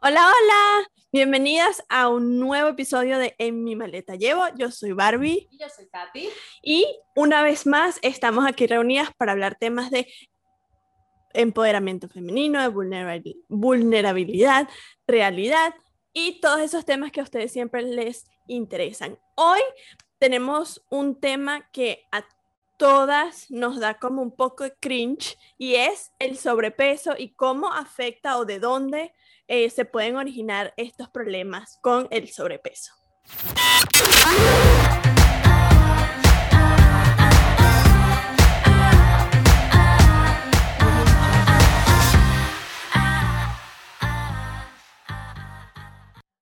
Hola, hola, bienvenidas a un nuevo episodio de En mi maleta llevo. Yo soy Barbie. Y yo soy Katy. Y una vez más estamos aquí reunidas para hablar temas de empoderamiento femenino, de vulnerabilidad, realidad y todos esos temas que a ustedes siempre les interesan. Hoy tenemos un tema que a todas nos da como un poco de cringe y es el sobrepeso y cómo afecta o de dónde eh, se pueden originar estos problemas con el sobrepeso.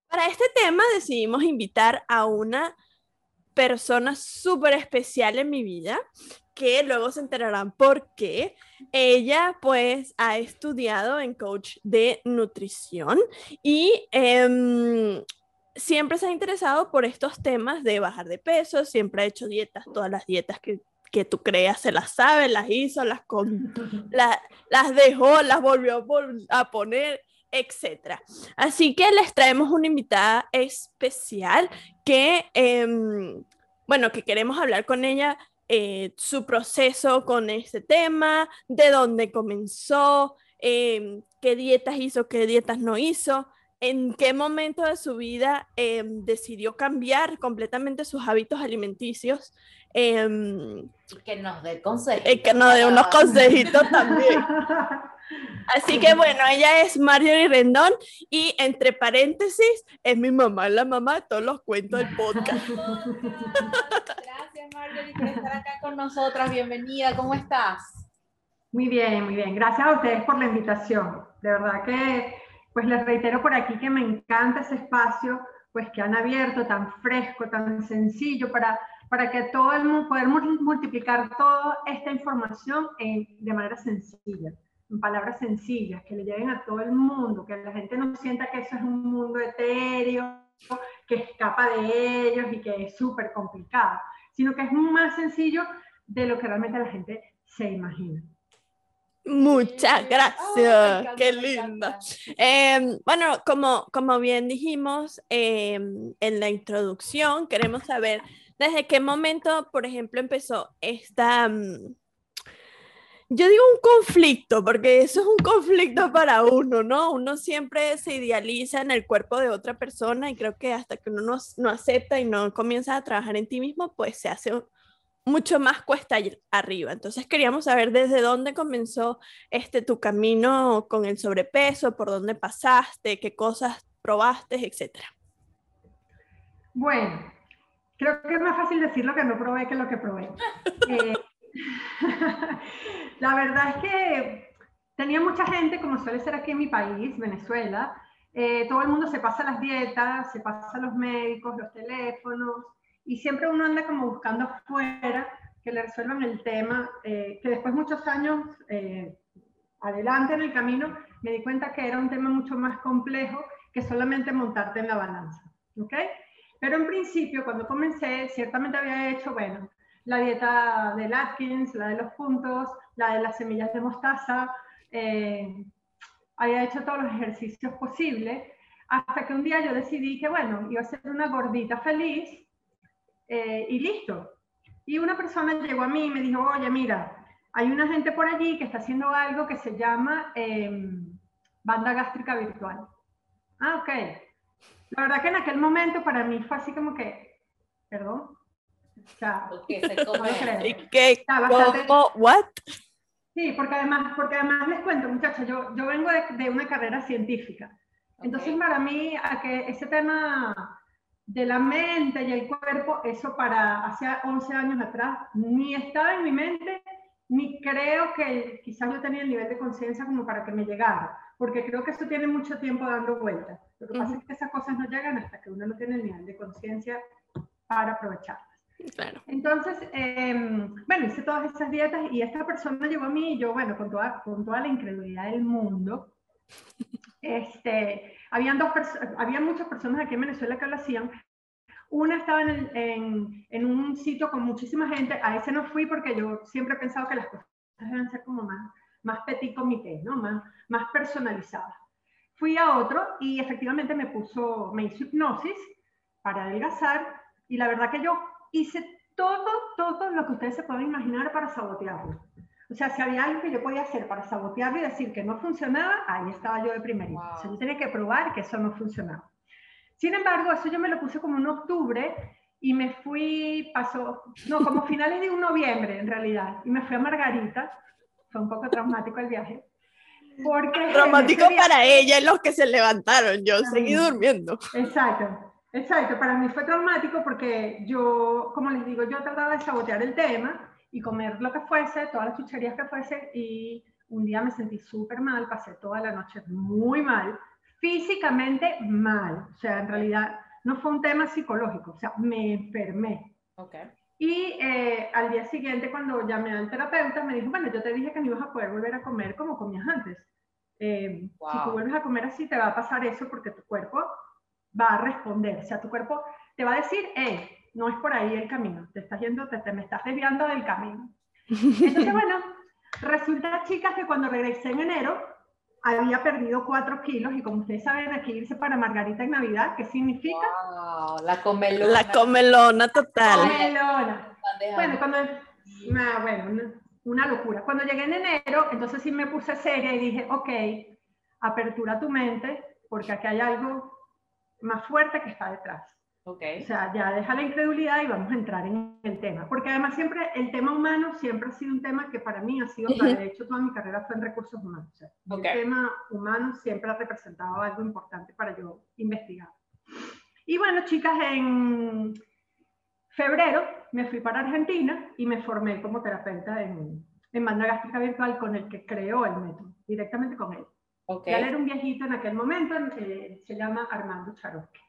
Para este tema decidimos invitar a una persona súper especial en mi vida, que luego se enterarán por qué. Ella pues ha estudiado en coach de nutrición y em, siempre se ha interesado por estos temas de bajar de peso, siempre ha hecho dietas, todas las dietas que, tú creas se las sabe, las hizo, las, con, las dejó, las volvió a poner etc. Así que les traemos una invitada especial que, em, bueno, que queremos hablar con ella eh, su proceso con este tema, de dónde comenzó, em, qué dietas hizo, qué dietas no hizo, en qué momento de su vida em, decidió cambiar completamente sus hábitos alimenticios. Em, que nos dé consejitos. que nos dé unos consejitos también. Así que bueno, ella es Marjorie Rendón y entre paréntesis es mi mamá, la mamá de todos los cuentos del podcast. Gracias Marjorie por estar acá con nosotras, bienvenida, ¿cómo estás? Muy bien, muy bien, gracias a ustedes por la invitación. De verdad que pues les reitero por aquí que me encanta ese espacio pues que han abierto tan fresco, tan sencillo para para que todo el mundo poder multiplicar toda esta información de manera sencilla en palabras sencillas, que le lleguen a todo el mundo, que la gente no sienta que eso es un mundo etéreo, que escapa de ellos y que es súper complicado, sino que es más sencillo de lo que realmente la gente se imagina. Muchas gracias, qué linda. Em, bueno, como, como bien dijimos em, en la introducción, queremos saber desde qué momento, por ejemplo, empezó esta... Mm, yo digo un conflicto, porque eso es un conflicto para uno, ¿no? Uno siempre se idealiza en el cuerpo de otra persona y creo que hasta que uno no, no acepta y no comienza a trabajar en ti mismo, pues se hace mucho más cuesta arriba. Entonces queríamos saber desde dónde comenzó este tu camino con el sobrepeso, por dónde pasaste, qué cosas probaste, etcétera. Bueno, creo que es más fácil decir lo que no probé que lo que probé. Eh, la verdad es que tenía mucha gente, como suele ser aquí en mi país, Venezuela, eh, todo el mundo se pasa las dietas, se pasa los médicos, los teléfonos, y siempre uno anda como buscando afuera que le resuelvan el tema, eh, que después muchos años eh, adelante en el camino me di cuenta que era un tema mucho más complejo que solamente montarte en la balanza, ¿ok? Pero en principio, cuando comencé, ciertamente había hecho, bueno, la dieta de Atkins, la de los puntos, la de las semillas de mostaza. Eh, había hecho todos los ejercicios posibles hasta que un día yo decidí que, bueno, iba a ser una gordita feliz eh, y listo. Y una persona llegó a mí y me dijo, oye, mira, hay una gente por allí que está haciendo algo que se llama em, banda gástrica virtual. Ah, ok. La verdad que en aquel momento para mí fue así como que, perdón, porque se come. ¿Qué? ¿What? Sí, porque además, porque además les cuento, muchachos, yo, yo vengo de, de una carrera científica. Entonces, para mí, a que ese tema de la mente y el cuerpo, eso para hace 11 años atrás, ni estaba en mi mente, ni creo que quizás yo tenía el nivel de conciencia como para que me llegara, porque creo que eso tiene mucho tiempo dando vueltas. Lo que pasa es que esas cosas no llegan hasta que uno no tiene el nivel de conciencia para aprovechar. Entonces, em, bueno, hice todas esas dietas y esta persona llegó a mí y yo, bueno, con toda, con toda la incredulidad del mundo, este, habían dos había muchas personas aquí en Venezuela que lo hacían. Una estaba en, en, un sitio con muchísima gente, a ese no fui porque yo siempre he pensado que las cosas deben ser como más, más petit comité, ¿no? Más, más personalizadas. fui a otro y efectivamente me puso, me hizo hipnosis para adelgazar y la verdad que yo hice todo, todo lo que ustedes se pueden imaginar para sabotearlo. O sea, si había algo que yo podía hacer para sabotearlo y decir que no funcionaba, ahí estaba yo de primerito. O sea, yo tenía que probar que eso no funcionaba. Sin embargo, eso yo me lo puse como en octubre y me fui, pasó, no, como finales de un noviembre en realidad, y me fui a Margarita. Fue un poco traumático el viaje. Porque traumático para ella, los que se levantaron, yo seguí durmiendo. Exacto. Exacto, para mí fue traumático porque yo, como les digo, yo trataba de sabotear el tema y comer lo que fuese, todas las chucherías que fuese, y un día me sentí súper mal, pasé toda la noche muy mal, físicamente mal, o sea, en realidad no fue un tema psicológico, o sea, me enfermé. Okay. Y eh, al día siguiente, cuando llamé al terapeuta, me dijo, bueno, yo te dije que no ibas a poder volver a comer como comías antes. Eh, si tú vuelves a comer así, te va a pasar eso porque tu cuerpo va a responder. O sea, tu cuerpo te va a decir, hey, no es por ahí el camino, te estás yendo, te, me estás desviando del camino. Entonces, bueno, resulta, chicas, que cuando regresé en enero, había perdido 4 kilos y como ustedes saben, aquí irse para Margarita en Navidad, ¿qué significa? la comelona. La comelona total. Comelona. Bueno, cuando, bueno una, una, locura. Cuando llegué en enero, entonces sí me puse seria y dije, ok, apertura tu mente, porque aquí hay algo más fuerte que está detrás. Okay. O sea, ya deja la incredulidad y vamos a entrar en el tema. Porque además siempre el tema humano siempre ha sido un tema que para mí ha sido, de hecho toda mi carrera fue en recursos humanos. El tema humano siempre ha representado algo importante para yo investigar. Y bueno, chicas, en febrero me fui para Argentina y me formé como terapeuta en, en banda gástrica virtual con el que creó el método, directamente con él. Okay. Ya él era un viejito en aquel momento, eh, se llama Armando Charosque.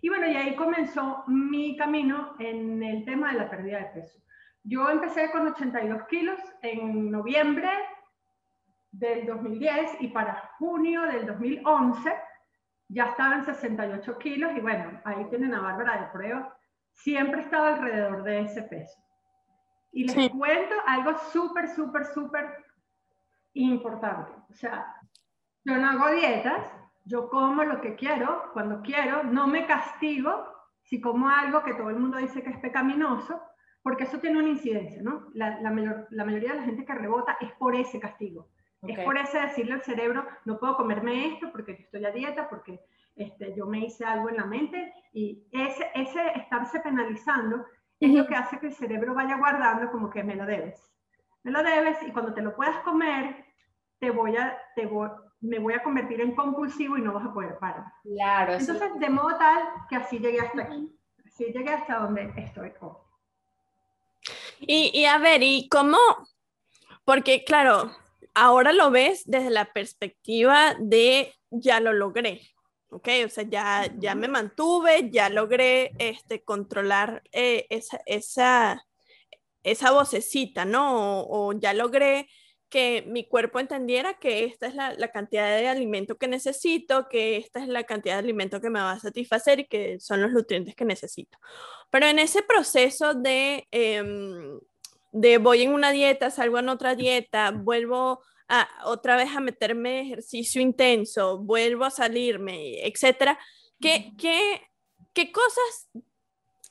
Y bueno, y ahí comenzó mi camino en el tema de la pérdida de peso. Yo empecé con 82 kilos en noviembre del 2010 y para junio del 2011 ya estaba en 68 kilos y bueno, ahí tienen a Bárbara de prueba. Siempre estaba alrededor de ese peso. Y les sí. cuento algo súper, súper, súper importante. O sea, yo no hago dietas, yo como lo que quiero, cuando quiero, no me castigo si como algo que todo el mundo dice que es pecaminoso, porque eso tiene una incidencia, ¿no? La, la, mayor, la mayoría de la gente que rebota es por ese castigo. Okay. Es por ese decirle al cerebro, no puedo comerme esto porque estoy a dieta, porque este, yo me hice algo en la mente, y ese, ese estarse penalizando es lo que hace que el cerebro vaya guardando como que me lo debes. Me lo debes y cuando te lo puedas comer, te voy a, te voy, me voy a convertir en compulsivo y no vas a poder parar. Claro. Entonces, sí. de modo tal que así llegué hasta aquí. Así llegué hasta donde estoy hoy. Y, y a ver, ¿y cómo? Porque, claro, ahora lo ves desde la perspectiva de ya lo logré. ¿ok? O sea, ya, ya me mantuve, ya logré este, controlar eh, esa, esa, esa vocecita, ¿no? O, o, ya logré que mi cuerpo entendiera que esta es la, la, cantidad de alimento que necesito, que esta es la cantidad de alimento que me va a satisfacer y que son los nutrientes que necesito. Pero en ese proceso de, eh, de voy en una dieta, salgo en otra dieta, vuelvo a, otra vez a meterme ejercicio intenso, vuelvo a salirme, etcétera, ¿qué, qué, qué cosas,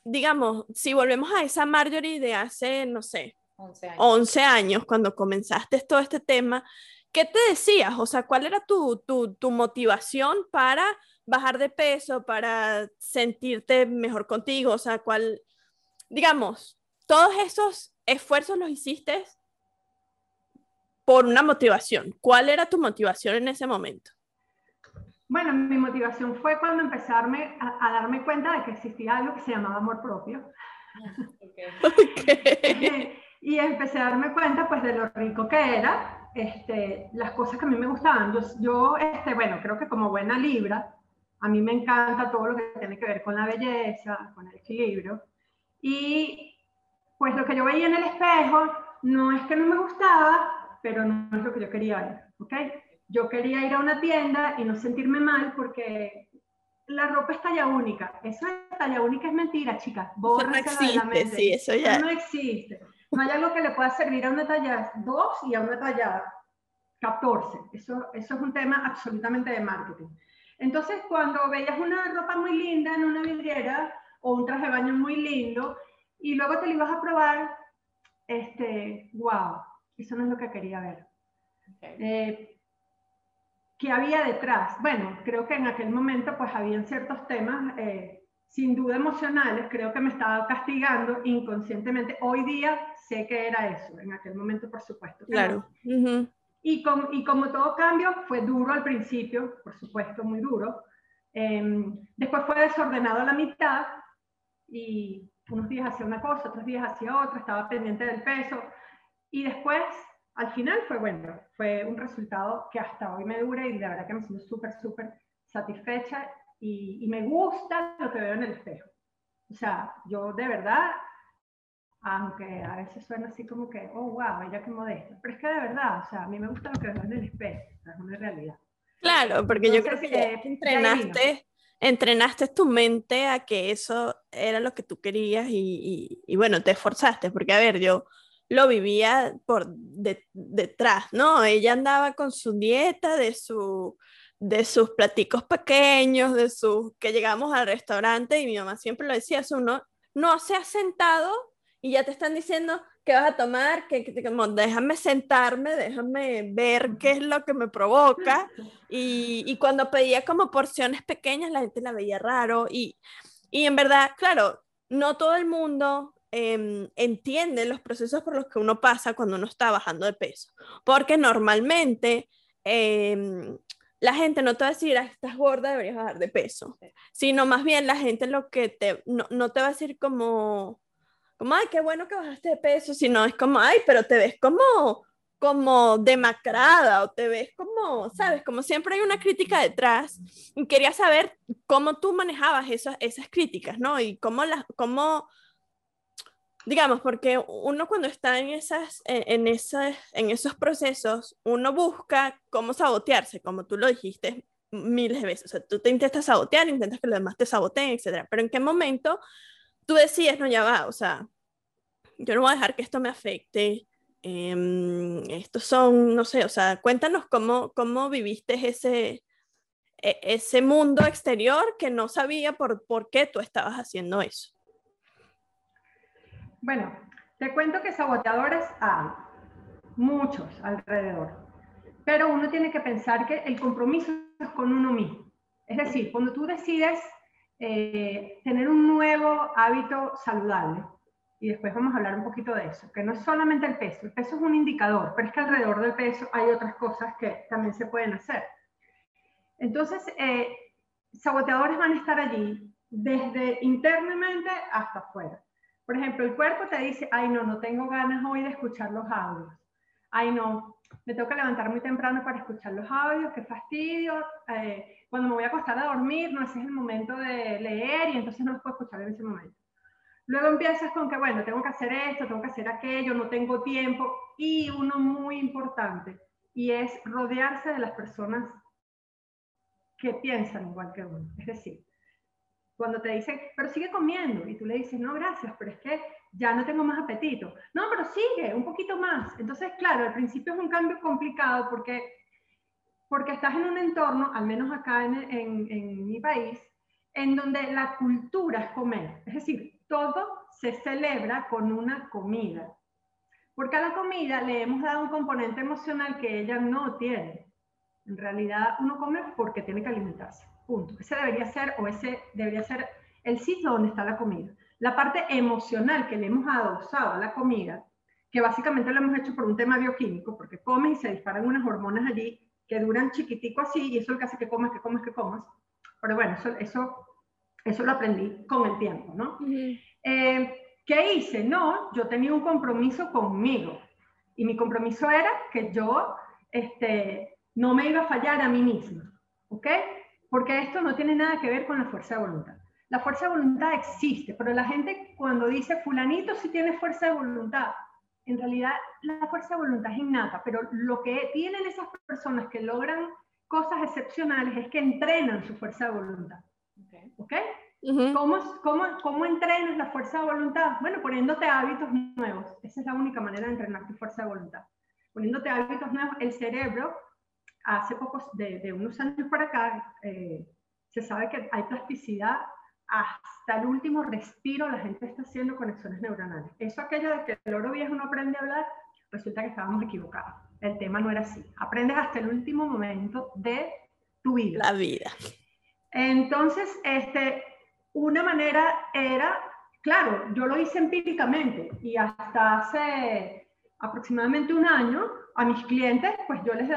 digamos, si volvemos a esa Marjorie de hace, no sé, 11 años. 11 años, cuando comenzaste todo este tema, ¿qué te decías? O sea, ¿cuál era tu, tu, tu, motivación para bajar de peso, para sentirte mejor contigo? O sea, ¿cuál, digamos, todos esos esfuerzos los hiciste por una motivación? ¿Cuál era tu motivación en ese momento? Bueno, mi motivación fue cuando empecé a darme, a, a darme cuenta de que existía algo que se llamaba amor propio. Okay. y empecé a darme cuenta pues de lo rico que era, este, las cosas que a mí me gustaban. Yo, yo este, bueno, creo que como buena libra, a mí me encanta todo lo que tiene que ver con la belleza, con el equilibrio. Y pues lo que yo veía en el espejo no es que no me gustaba, pero no es lo que yo quería ver, ¿ok? Yo quería ir a una tienda y no sentirme mal porque la ropa es talla única. Eso de talla única es mentira, chicas. Eso no existe, sí, eso ya. Eso no existe. No hay algo que le pueda servir a una talla 2 y a una talla 14. Eso, eso es un tema absolutamente de marketing. Entonces, cuando veías una ropa muy linda en una vidriera o un traje de baño muy lindo y luego te lo ibas a probar, este, wow, eso no es lo que quería ver. Eh, ¿Qué había detrás? Bueno, creo que en aquel momento pues habían ciertos temas eh, sin duda emocionales, creo que me estaba castigando inconscientemente. Hoy día sé que era eso, en aquel momento por supuesto. Claro. y, y como todo cambio, fue duro al principio, por supuesto, muy duro. Em, después fue desordenado a la mitad y unos días hacía una cosa, otros días hacía otra, estaba pendiente del peso. Y después, al final fue bueno, fue un resultado que hasta hoy me dura y la verdad que me siento súper, súper satisfecha y, y, me gusta lo que veo en el espejo. O sea, yo de verdad, aunque a veces suena así como que, oh, wow, ella qué modesta, pero es que de verdad, o sea, a mí me gusta lo que veo en el espejo, es una realidad. Claro, porque yo creo que entrenaste entrenaste tu mente a que eso era lo que tú querías y, y, bueno, te esforzaste, porque a ver, yo lo vivía por detrás, ¿no? Ella andaba con su dieta de, su, de sus platicos pequeños, de sus que llegamos al restaurante y mi mamá siempre lo decía, eso no, no se ha sentado y ya te están diciendo, qué vas a tomar, que, como, déjame sentarme, déjame ver qué es lo que me provoca. Y, y, cuando pedía como porciones pequeñas, la gente la veía raro. Y, y en verdad, claro, no todo el mundo eh, entiende los procesos por los que uno pasa cuando uno está bajando de peso. Porque normalmente... Eh, la gente no te va a decir, ah, estás gorda, deberías bajar de peso, sino más bien la gente lo que te, no, no te va a decir como, como, ay, qué bueno que bajaste de peso, sino es como, ay, pero te ves como, como demacrada o te ves como, sabes, como siempre hay una crítica detrás y quería saber cómo tú manejabas esas, esas críticas, ¿no? Y cómo las, cómo, digamos, porque uno cuando está en, esas, en, esas, en esos procesos, uno busca cómo sabotearse, como tú lo dijiste miles de veces, o sea, tú te intentas sabotear, intentas que los demás te saboteen, etcétera, pero en qué momento tú decías, no, ya va, o sea, yo no voy a dejar que esto me afecte. Eh, estos son, no sé, o sea, cuéntanos cómo, cómo viviste ese, e, ese mundo exterior que no sabía por, por qué tú estabas haciendo eso. Bueno, te cuento que saboteadores hay muchos alrededor, pero uno tiene que pensar que el compromiso es con uno mismo. Es decir, cuando tú decides eh, tener un nuevo hábito saludable. Y después vamos a hablar un poquito de eso, que no es solamente el peso, el peso es un indicador, pero es que alrededor del peso hay otras cosas que también se pueden hacer. Entonces, eh, saboteadores van a estar allí desde internamente hasta afuera. Por ejemplo, el cuerpo te dice, ay no, no tengo ganas hoy de escuchar los audios. Ay no, me tengo que levantar muy temprano para escuchar los audios, qué fastidio. Eh, cuando me voy a acostar a dormir, no ese es el momento de leer y entonces no los puedo escuchar en ese momento. Luego empiezas con que, bueno, tengo que hacer esto, tengo que hacer aquello, no tengo tiempo. Y uno muy importante, y es rodearse de las personas que piensan igual que uno. Es decir, cuando te dicen, pero sigue comiendo, y tú le dices, no, gracias, pero es que ya no tengo más apetito. No, pero sigue, un poquito más. Entonces, claro, al principio es un cambio complicado porque porque estás en un entorno, al menos acá en, en, mi país, en donde la cultura es comer. Es decir, todo se celebra con una comida. Porque a la comida le hemos dado un componente emocional que ella no tiene. En realidad, uno come porque tiene que alimentarse. Punto. Ese debería ser, o ese debería ser el sitio donde está la comida. La parte emocional que le hemos adosado a la comida, que básicamente lo hemos hecho por un tema bioquímico, porque comes y se disparan unas hormonas allí que duran chiquitico así y eso es lo que hace que comas, que comas, que comas. Pero bueno, eso, eso, eso lo aprendí con el tiempo, ¿no? Eh, ¿Qué hice? No, yo tenía un compromiso conmigo y mi compromiso era que yo este, no me iba a fallar a mí misma, ¿ok? Porque esto no tiene nada que ver con la fuerza de voluntad. La fuerza de voluntad existe, pero la gente cuando dice fulanito sí tiene fuerza de voluntad, en realidad la fuerza de voluntad es innata, pero lo que tienen esas personas que logran cosas excepcionales es que entrenan su fuerza de voluntad. ¿Ok? ¿Cómo, cómo, cómo entrenas la fuerza de voluntad? Bueno, poniéndote hábitos nuevos. Esa es la única manera de entrenar tu fuerza de voluntad. Poniéndote hábitos nuevos, el cerebro hace pocos, de, unos años para acá, eh, se sabe que hay plasticidad hasta el último respiro, la gente está haciendo conexiones neuronales. Eso aquello de que el oro viejo no aprende a hablar, resulta que estábamos equivocados. El tema no era así. Aprendes hasta el último momento de tu vida. La vida. Entonces, este, una manera era, claro, yo lo hice empíricamente y hasta hace aproximadamente un año a mis clientes, pues yo les,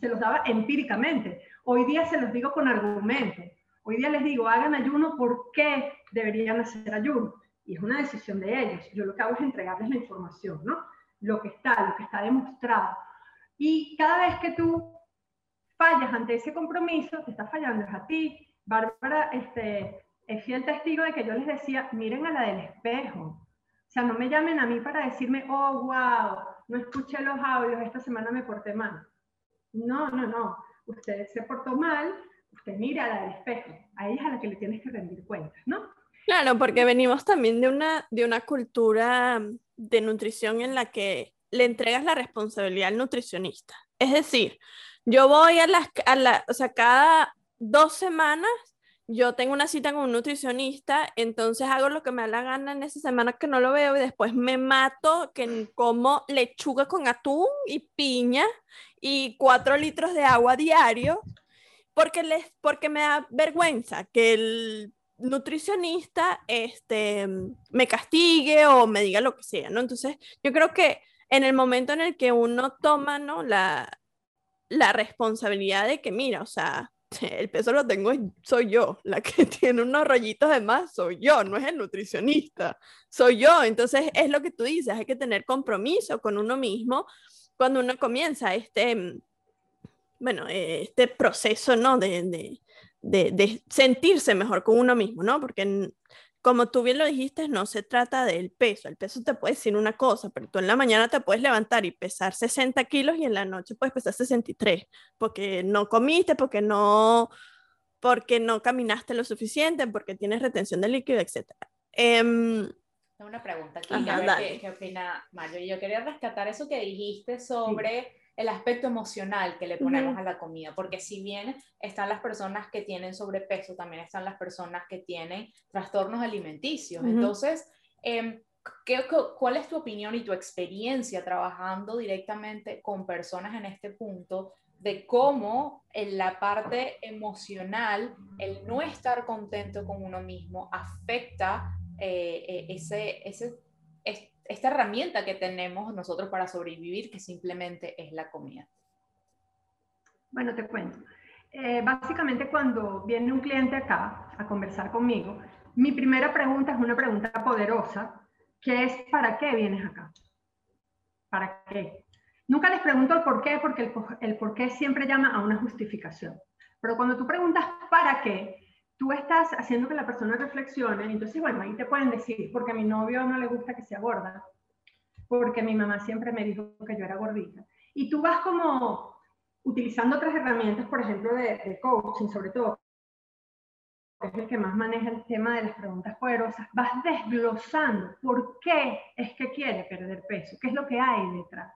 se los daba empíricamente. Hoy día se los digo con argumentos. Hoy día les digo, hagan ayuno, ¿por qué deberían hacer ayuno? Y es una decisión de ellos. Yo lo que hago es entregarles la información, ¿no? Lo que está, lo que está demostrado. Y cada vez que tú fallas ante ese compromiso, te está fallando es a ti. Bárbara este, es fiel testigo de que yo les decía, miren a la del espejo. O sea, no me llamen a mí para decirme, oh, wow, no escuché los audios, esta semana me porté mal. No, no, no. Usted se portó mal, usted mira a la del espejo. A ella es a la que le tienes que rendir cuentas, ¿no? Claro, porque venimos también de una, de una cultura de nutrición en la que le entregas la responsabilidad al nutricionista. Es decir, yo voy a las, a la, o sea, cada dos semanas yo tengo una cita con un nutricionista, entonces hago lo que me da la gana en esa semana que no lo veo y después me mato que como lechuga con atún y piña y cuatro litros de agua diario porque, les, porque me da vergüenza que el nutricionista este, me castigue o me diga lo que sea, ¿no? Entonces yo creo que en el momento en el que uno toma, ¿no? La, la responsabilidad de que, mira, o sea, el peso lo tengo, soy yo, la que tiene unos rollitos de más, soy yo, no es el nutricionista, soy yo. Entonces es lo que tú dices, hay que tener compromiso con uno mismo cuando uno comienza este, bueno, este proceso, ¿no? De, de, de, de sentirse mejor con uno mismo, ¿no? Porque como tú bien lo dijiste, no se trata del peso. El peso te puede decir una cosa, pero tú en la mañana te puedes levantar y pesar 60 kilos y en la noche puedes pesar 63, porque no comiste, porque no, porque no caminaste lo suficiente, porque tienes retención de líquido, etc. Em, una pregunta aquí, qué, qué, opina Mario. Yo quería rescatar eso que dijiste sobre el aspecto emocional que le ponemos a la comida, porque si bien están las personas que tienen sobrepeso, también están las personas que tienen trastornos alimenticios. Entonces, eh, ¿qué, ¿cuál es tu opinión y tu experiencia trabajando directamente con personas en este punto de cómo en la parte emocional el no estar contento con uno mismo afecta eh, eh, ese, ese, esta herramienta que tenemos nosotros para sobrevivir, que simplemente es la comida? Bueno, te cuento. Eh, básicamente cuando viene un cliente acá a conversar conmigo, mi primera pregunta es una pregunta poderosa, que es ¿para qué vienes acá? ¿Para qué? Nunca les pregunto el por qué, porque el, el por qué siempre llama a una justificación. Pero cuando tú preguntas ¿para qué? Tú estás haciendo que la persona reflexione, entonces, bueno, ahí te pueden decir, porque mi novio no le gusta que sea gorda, porque mi mamá siempre me dijo que yo era gordita. Y tú vas como utilizando otras herramientas, por ejemplo, de, coaching, sobre todo, es el que más maneja el tema de las preguntas poderosas, vas desglosando por qué es que quiere perder peso, qué es lo que hay detrás.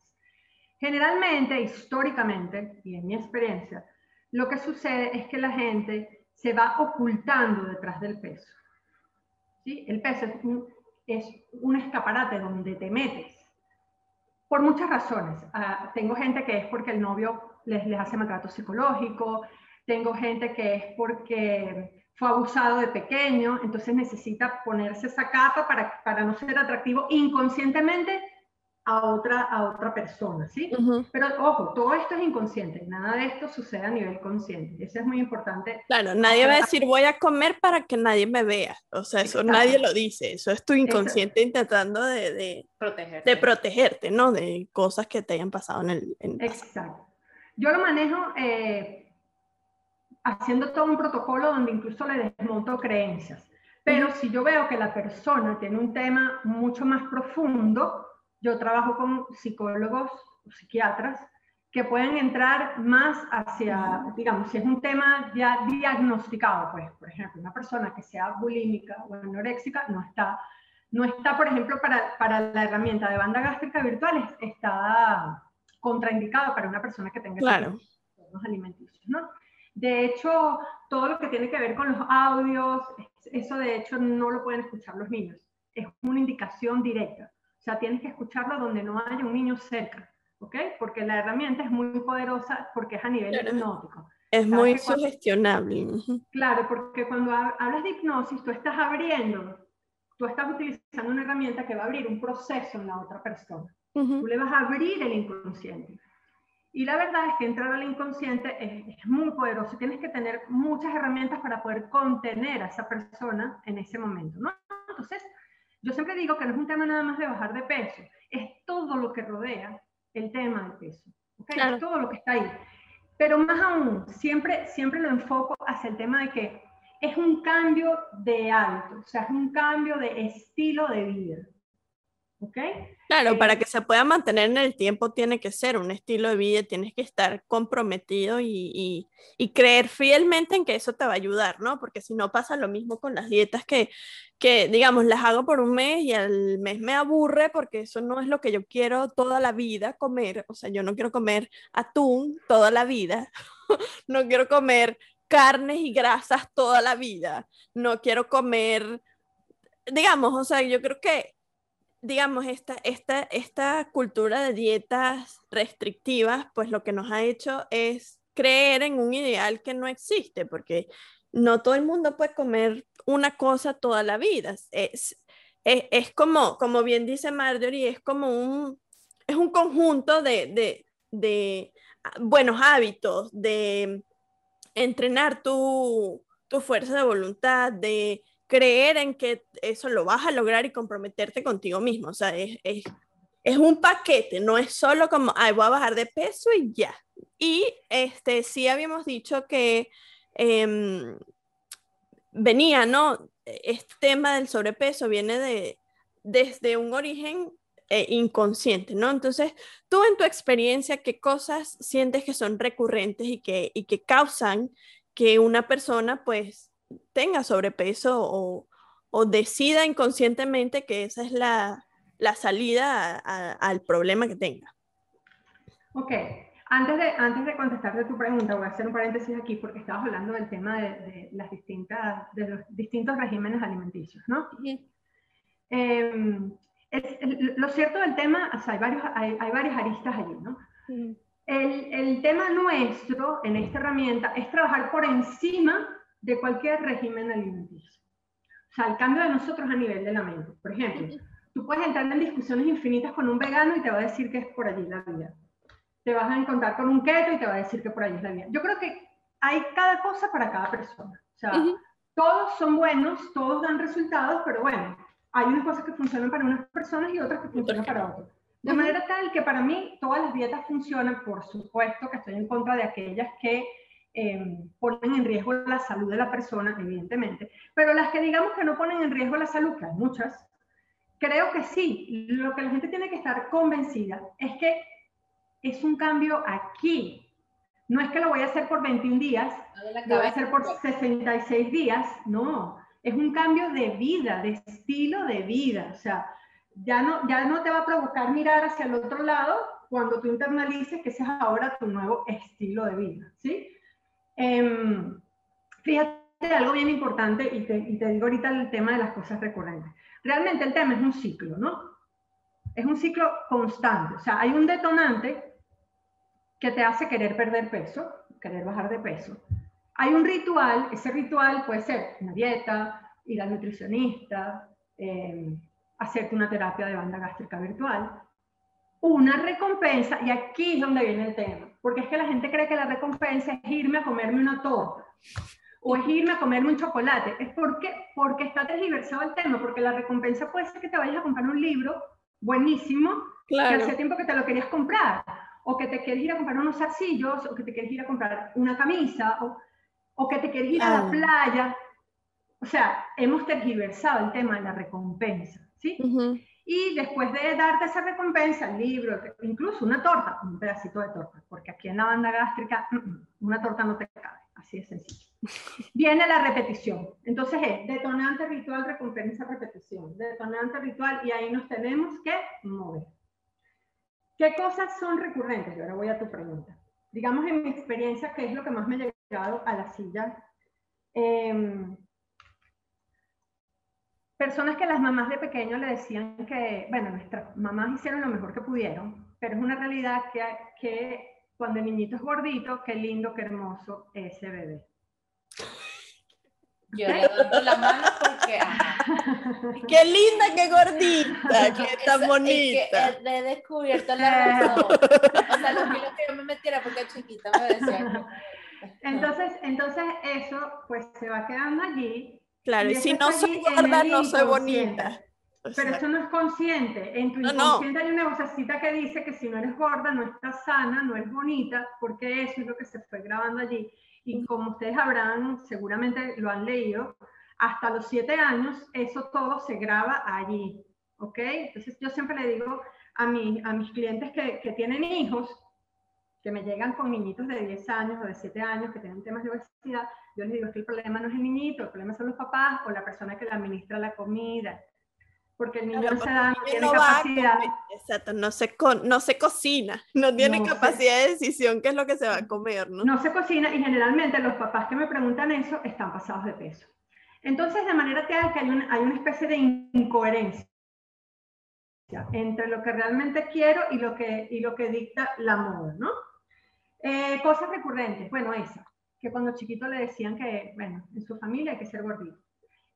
Generalmente, históricamente, y en mi experiencia, lo que sucede es que la gente se va ocultando detrás del peso. ¿Sí? El peso es un, escaparate donde te metes. Por muchas razones. Ah, tengo gente que es porque el novio les, les hace maltrato psicológico, tengo gente que es porque fue abusado de pequeño, entonces necesita ponerse esa capa para, para no ser atractivo inconscientemente a otra, a otra persona, ¿sí? Pero ojo, todo esto es inconsciente, nada de esto sucede a nivel consciente, eso es muy importante. Claro, nadie va a decir voy a comer para que nadie me vea, o sea, eso nadie lo dice, eso es tu inconsciente intentando de, de, protegerte. de protegerte, ¿no? De cosas que te hayan pasado en el... Exacto. Yo lo manejo eh, haciendo todo un protocolo donde incluso le desmonto creencias, pero si yo veo que la persona tiene un tema mucho más profundo, yo trabajo con psicólogos psiquiatras que pueden entrar más hacia, digamos, si es un tema ya diagnosticado, pues, por ejemplo, una persona que sea bulímica o anoréxica no está, no está por ejemplo, para, para la herramienta de banda gástrica virtual, está contraindicado para una persona que tenga... Claro. trastornos alimenticios, ¿no? De hecho, todo lo que tiene que ver con los audios, eso de hecho no lo pueden escuchar los niños. Es una indicación directa. O sea, tienes que escucharlo donde no haya un niño cerca, ¿ok? Porque la herramienta es muy poderosa porque es a nivel hipnótico. Es muy sugestionable. Claro, porque cuando hablas de hipnosis, tú estás abriendo, tú estás utilizando una herramienta que va a abrir un proceso en la otra persona. Tú le vas a abrir el inconsciente. Y la verdad es que entrar al inconsciente es, muy poderoso. Tienes que tener muchas herramientas para poder contener a esa persona en ese momento. ¿no? Entonces, yo siempre digo que no es un tema nada más de bajar de peso, es todo lo que rodea el tema del peso. ¿okay? Es todo lo que está ahí. Pero más aún, siempre, siempre lo enfoco hacia el tema de que es un cambio de hábito, o sea, es un cambio de estilo de vida. ¿Ok? Claro, para eh, que se pueda mantener en el tiempo tiene que ser un estilo de vida, tienes que estar comprometido y, creer fielmente en que eso te va a ayudar, ¿no? Porque si no pasa lo mismo con las dietas que, que, digamos, las hago por un mes y al mes me aburre porque eso no es lo que yo quiero toda la vida comer. O sea, yo no quiero comer atún toda la vida, no quiero comer carnes y grasas toda la vida, no quiero comer, digamos, o sea, yo creo que digamos, esta, esta, esta cultura de dietas restrictivas, pues lo que nos ha hecho es creer en un ideal que no existe, porque no todo el mundo puede comer una cosa toda la vida. Es, es, es como, como bien dice Marjorie, es como un, es un conjunto de, de, de buenos hábitos, de entrenar tu, tu fuerza de voluntad, de creer en que eso lo vas a lograr y comprometerte contigo mismo. O sea, es, es, es un paquete, no es solo como, ay, voy a bajar de peso y ya. Y este, sí habíamos dicho que em, venía, ¿no? Este tema del sobrepeso viene de, desde un origen eh, inconsciente, ¿no? Entonces, tú en tu experiencia, ¿qué cosas sientes que son recurrentes y que, y que causan que una persona, pues, tenga sobrepeso o, o decida inconscientemente que esa es la, la salida al problema que tenga. Ok, antes de, antes de contestarte tu pregunta, voy a hacer un paréntesis aquí porque estabas hablando del tema de, las distintas, de los distintos regímenes alimenticios, ¿no? Em, lo cierto del tema, hay, varios, hay, hay, varias aristas allí, ¿no? el, el tema nuestro en esta herramienta es trabajar por encima de cualquier régimen alimenticio. O sea, el cambio de nosotros a nivel de la mente. Por ejemplo, tú puedes entrar en discusiones infinitas con un vegano y te va a decir que es por allí la vida. Te vas a encontrar con un keto y te va a decir que por allí es la vida. Yo creo que hay cada cosa para cada persona. O sea, todos son buenos, todos dan resultados, pero bueno, hay unas cosas que funcionan para unas personas y otras que funcionan para otras. De manera tal que para mí todas las dietas funcionan, por supuesto que estoy en contra de aquellas que Em, ponen en riesgo la salud de la persona, evidentemente, pero las que digamos que no ponen en riesgo la salud, que hay muchas, creo que sí, lo que la gente tiene que estar convencida es que es un cambio aquí. No es que lo voy a hacer por 21 días, lo voy a hacer por 66 días, no, es un cambio de vida, de estilo de vida, o sea, ya no, ya no te va a provocar mirar hacia el otro lado cuando tú internalices que ese es ahora tu nuevo estilo de vida, ¿sí? Em, fíjate algo bien importante y te, y te digo ahorita el tema de las cosas recurrentes. Realmente el tema es un ciclo, ¿no? Es un ciclo constante. O sea, hay un detonante que te hace querer perder peso, querer bajar de peso. Hay un ritual, ese ritual puede ser una dieta, ir al nutricionista, eh, hacerte una terapia de banda gástrica virtual, una recompensa, y aquí es donde viene el tema, porque es que la gente cree que la recompensa es irme a comerme una torta o es irme a comerme un chocolate. Es porque, porque está tergiversado el tema, porque la recompensa puede ser que te vayas a comprar un libro buenísimo, que hace tiempo que te lo querías comprar, o que te quieres ir a comprar unos zarcillos, o que te quieres ir a comprar una camisa, o, o que te quieres ir a la ah. playa. O sea, hemos tergiversado el tema de la recompensa, ¿sí? Y después de darte esa recompensa, el libro, incluso una torta, un pedacito de torta, porque aquí en la banda gástrica mm, mm, una torta no te cabe, así de sencillo. Viene la repetición. Entonces es detonante ritual, recompensa, repetición. Detonante ritual y ahí nos tenemos que mover. ¿Qué cosas son recurrentes? Y ahora voy a tu pregunta. digamos en mi experiencia, ¿qué es lo que más me ha llegado a la silla? Em, personas que las mamás de pequeño le decían que, bueno, nuestras mamás hicieron lo mejor que pudieron, pero es una realidad que, que cuando el niñito es gordito, qué lindo, qué hermoso ese bebé. Yo le doy la mano porque. Qué linda, qué gordita, qué tan bonita. Es que he descubierto la razón. O sea, lo que yo me metiera porque chiquita me decía. Entonces, entonces eso pues se va quedando allí. Claro, y, si no soy gorda, no soy bonita. Pero eso no es consciente. En tu inconsciente hay una vocecita que dice que si no eres gorda, no estás sana, no eres bonita, porque eso es lo que se fue grabando allí. Y como ustedes habrán, seguramente lo han leído, hasta los siete años eso todo se graba allí. ¿Ok? Entonces yo siempre le digo a, mi, a mis clientes que, que tienen hijos, que me llegan con niñitos de 10 años o de 7 años que tienen temas de obesidad, yo les digo que el problema no es el niñito, el problema son los papás o la persona que le administra la comida porque el niño no se da, no tiene capacidad. exacto, no se, no se cocina, no tiene capacidad de decisión qué es lo que se va a comer, ¿no? No se cocina y generalmente los papás que me preguntan eso están pasados de peso. Entonces, de manera que hay, hay una especie de incoherencia entre lo que realmente quiero y lo que, y lo que dicta la moda, ¿no? Eh, cosas recurrentes, bueno, esa, que cuando chiquito le decían que, bueno, en su familia hay que ser gordito.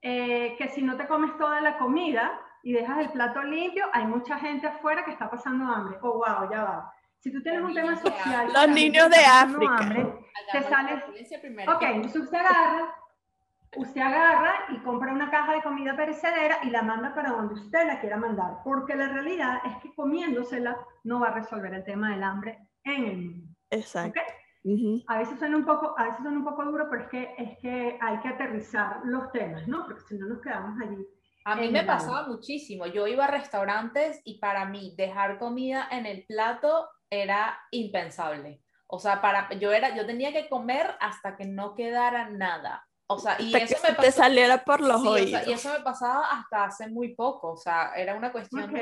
Eh, que si no te comes toda la comida, y dejas el plato limpio, hay mucha gente afuera que está pasando hambre. Oh, wow, ya va. Si tú tienes un tema social... Los niños de África. Hambre, te sale... Ok, usted agarra, usted agarra y compra una caja de comida perecedera y la manda para donde usted la quiera mandar. Porque la realidad es que comiéndosela no va a resolver el tema del hambre en el mundo. Exacto. A veces suena un poco, a veces suena un poco duro, pero es que, es que hay que aterrizar los temas, ¿no? Porque si no nos quedamos allí a mí me pasaba muchísimo. Yo iba a restaurantes y para mí dejar comida en el plato era impensable. O sea, para yo era yo tenía que comer hasta que no quedara nada. O sea, y eso me te saliera por los oídos. y eso me pasaba hasta hace muy poco. O sea, era una cuestión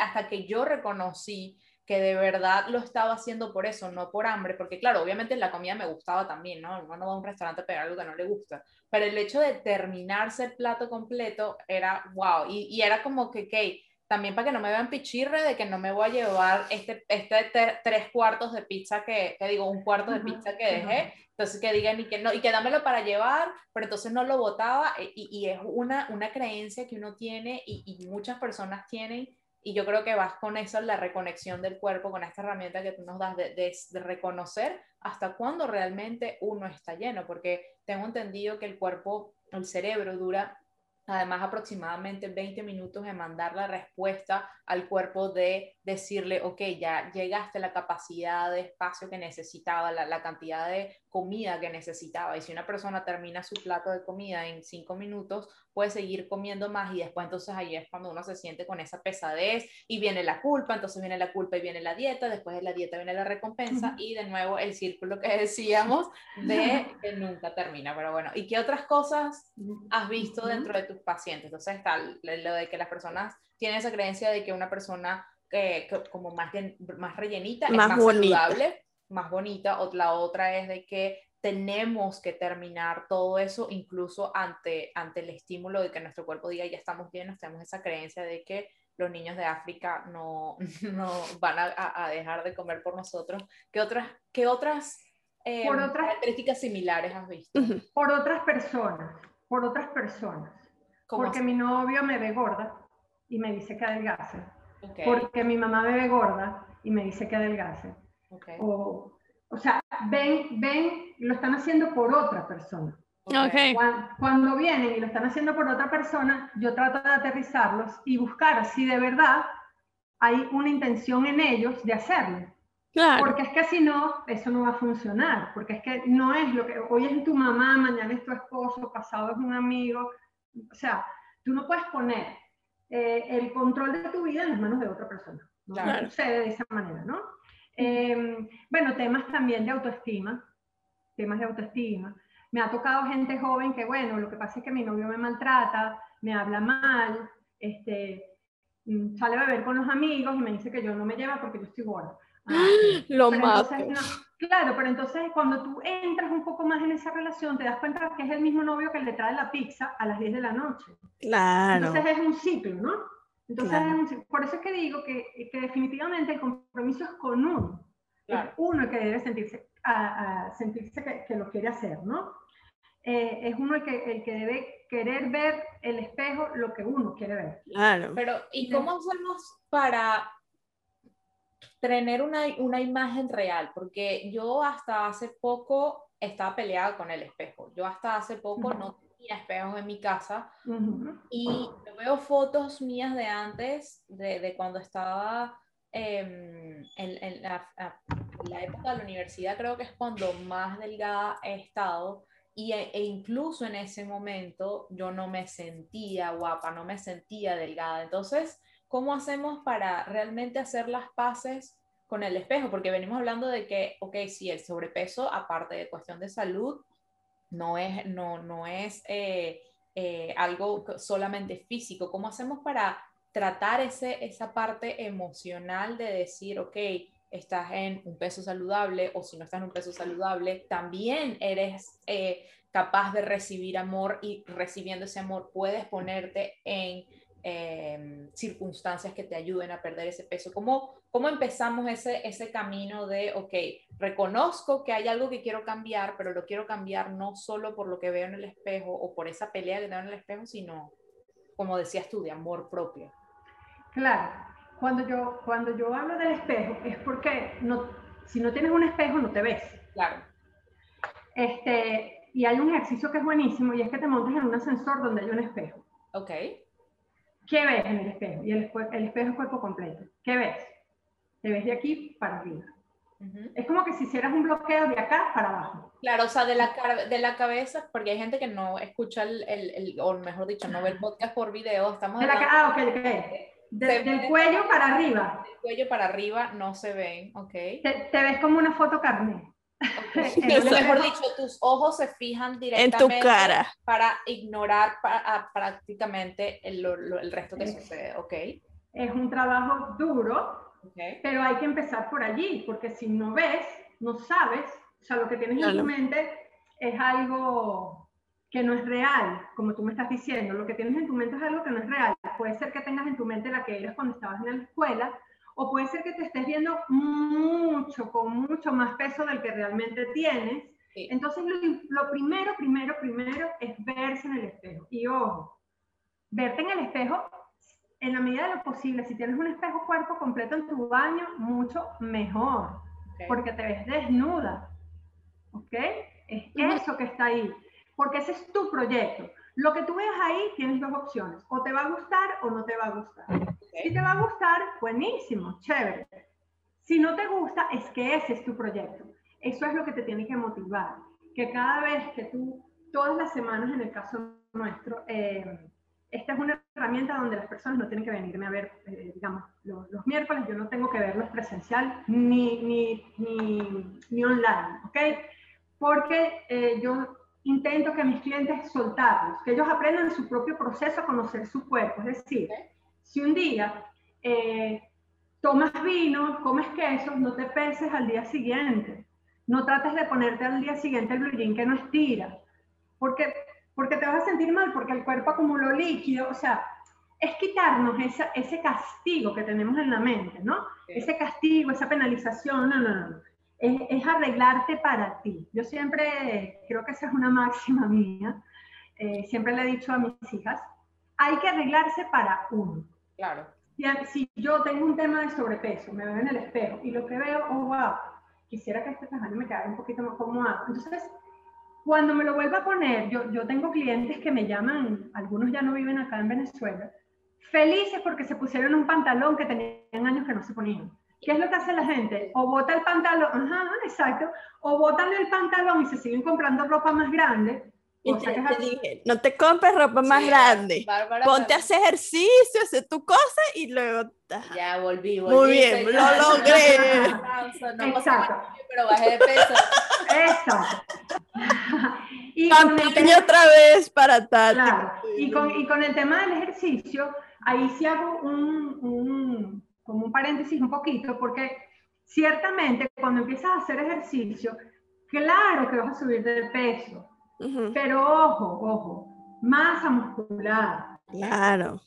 hasta que yo reconocí que de verdad lo estaba haciendo por eso, no por hambre, porque claro, obviamente la comida me gustaba también, ¿no? Uno no va a un restaurante a pegar algo que no le gusta, pero el hecho de terminarse el plato completo era wow, y, y era como que, okay, también para que no me vean pichirre de que no me voy a llevar este, este tres cuartos de pizza que, que, digo, un cuarto de pizza que dejé, entonces que digan y que no, y que dámelo para llevar, pero entonces no lo botaba, y, y es una, una creencia que uno tiene y, y muchas personas tienen y yo creo que vas con eso, la reconexión del cuerpo, con esta herramienta que tú nos das de, reconocer hasta cuándo realmente uno está lleno, porque tengo entendido que el cuerpo, el cerebro dura además aproximadamente 20 minutos en mandar la respuesta al cuerpo de decirle, ok, ya llegaste a la capacidad de espacio que necesitaba, la, la, cantidad de comida que necesitaba. Y si una persona termina su plato de comida en 5 minutos, puede seguir comiendo más y después entonces ahí es cuando uno se siente con esa pesadez y viene la culpa, entonces viene la culpa y viene la dieta, después de la dieta viene la recompensa y de nuevo el círculo que decíamos de que nunca termina. Pero bueno, ¿y qué otras cosas has visto dentro de tus pacientes? Entonces está lo de que las personas tienen esa creencia de que una persona que, como más, más rellenita más es más saludable, más bonita, o la otra es de que tenemos que terminar todo eso, incluso ante, ante el estímulo de que nuestro cuerpo diga ya estamos bien, tenemos esa creencia de que los niños de África no, no van a, a, dejar de comer por nosotros. ¿Qué otras, qué otras, eh, por otras características similares has visto? Por otras personas, por otras personas. Porque mi novio me ve gorda y me dice que adelgace. Porque mi mamá me ve gorda y me dice que adelgace. O, o sea, ven, ven, lo están haciendo por otra persona. Okay. Cuando, cuando, vienen y lo están haciendo por otra persona, yo trato de aterrizarlos y buscar si de verdad hay una intención en ellos de hacerlo. Claro. Porque es que si no, eso no va a funcionar. Porque es que no es lo que hoy es tu mamá, mañana es tu esposo, pasado es un amigo. O sea, tú no puedes poner eh, el control de tu vida en las manos de otra persona. No claro. sucede de esa manera, ¿no? Eh, bueno, temas también de autoestima, temas de autoestima. Me ha tocado gente joven que, bueno, lo que pasa es que mi novio me maltrata, me habla mal, este, mm, sale a beber con los amigos y me dice que yo no me lleva porque yo estoy gorda. Ah, lo más. Claro, pero entonces cuando tú entras un poco más en esa relación, te das cuenta que es el mismo novio que le trae la pizza a las 10 de la noche. Claro. Entonces es un ciclo, ¿no? Entonces, por eso es que digo que, que, definitivamente el compromiso es con uno. Es uno el que debe sentirse, a, sentirse que, lo quiere hacer, ¿no? Eh, es uno el que, el que debe querer ver el espejo lo que uno quiere ver. Claro. Pero, ¿y cómo hacemos para tener una, una imagen real? Porque yo hasta hace poco estaba peleada con el espejo. Yo hasta hace poco no espejos en mi casa y veo fotos mías de antes, de, de cuando estaba em, en, en, la, época de la universidad, creo que es cuando más delgada he estado. Y, e, e incluso en ese momento yo no me sentía guapa, no me sentía delgada. Entonces, ¿cómo hacemos para realmente hacer las paces con el espejo? Porque venimos hablando de que, ok, sí, el sobrepeso, aparte de cuestión de salud, no es, no, no es eh, eh, algo solamente físico. ¿Cómo hacemos para tratar ese, esa parte emocional de decir, ok, estás en un peso saludable o si no estás en un peso saludable, también eres eh, capaz de recibir amor y recibiendo ese amor puedes ponerte en Em, circunstancias que te ayuden a perder ese peso? ¿Cómo, cómo empezamos ese, ese camino de, ok, reconozco que hay algo que quiero cambiar, pero lo quiero cambiar no solo por lo que veo en el espejo o por esa pelea que veo en el espejo, sino, como decías tú, de amor propio? Claro, cuando yo, cuando yo hablo del espejo es porque no, si no tienes un espejo no te ves. Claro. Este, y hay un ejercicio que es buenísimo y es que te montes en un ascensor donde hay un espejo. Ok. ¿Qué ves en el espejo? Y el, espejo es cuerpo completo. ¿Qué ves? Te ves de aquí para arriba. Es como que si hicieras un bloqueo de acá para abajo. Claro, o sea, de la, de la cabeza, porque hay gente que no escucha el, el, o mejor dicho, no ve el podcast por video. Estamos de la, ah, ok, ok. del cuello para arriba. Del cuello para arriba no se ven, ok. Te, ves como una foto carne. mejor dicho, tus ojos se fijan directamente en tu cara para ignorar prácticamente el, el, resto que sucede, ¿ok? Es un trabajo duro, pero hay que empezar por allí, porque si no ves, no sabes, o sea, lo que tienes en tu mente es algo que no es real, como tú me estás diciendo, lo que tienes en tu mente es algo que no es real. Puede ser que tengas en tu mente la que eres cuando estabas en la escuela, o puede ser que te estés viendo mucho, con mucho más peso del que realmente tienes. Entonces, lo, primero, primero, primero es verse en el espejo. Y ojo, verte en el espejo en la medida de lo posible. Si tienes un espejo cuerpo completo en tu baño, mucho mejor, porque te ves desnuda. ¿Ok? Es eso que está ahí, porque ese es tu proyecto. Lo que tú ves ahí tienes dos opciones, o te va a gustar o no te va a gustar. Si te va a gustar, buenísimo, chévere. Si no te gusta, es que ese es tu proyecto. Eso es lo que te tiene que motivar. Que cada vez que tú, todas las semanas en el caso nuestro, eh, esta es una herramienta donde las personas no tienen que venirme a ver, eh, digamos, los, miércoles yo no tengo que verlos presencial ni, ni, ni, ni online, ¿ok? Porque eh, yo intento que mis clientes soltarlos, que ellos aprendan su propio proceso a conocer su cuerpo. Es decir, si un día eh, tomas vino, comes queso, no te peses al día siguiente. No trates de ponerte al día siguiente el blue que no estira, porque, porque te vas a sentir mal, porque el cuerpo acumuló líquido. O sea, es quitarnos esa, ese castigo que tenemos en la mente, ¿no? Ese castigo, esa penalización. No, no, no es, arreglarte para ti. Yo siempre, creo que esa es una máxima mía, eh, siempre le he dicho a mis hijas, hay que arreglarse para uno. Claro. Si, yo tengo un tema de sobrepeso, me veo en el espejo y lo que veo, oh, wow, quisiera que este trabajo me quedara un poquito más cómodo. Entonces, cuando me lo vuelva a poner, yo, yo tengo clientes que me llaman, algunos ya no viven acá en Venezuela, felices porque se pusieron un pantalón que tenían años que no se ponían. ¿Qué es lo que hace la gente? O bota el pantalón, ajá, exacto, o botan el pantalón y se siguen comprando ropa más grande. Y te, dije, no te compres ropa más grande. Ponte a hacer ejercicio, hacer tu cosa y luego. Ya volví, volví. Muy bien, lo logré. no exacto. pero bajé de peso. Exacto. y el, otra vez para tal. Claro. Y con, y con el tema del ejercicio, ahí sí hago un, un como un paréntesis un poquito, porque Ciertamente, cuando empiezas a hacer ejercicio, claro que vas a subir de peso, pero ojo, ojo, masa muscular. Claro.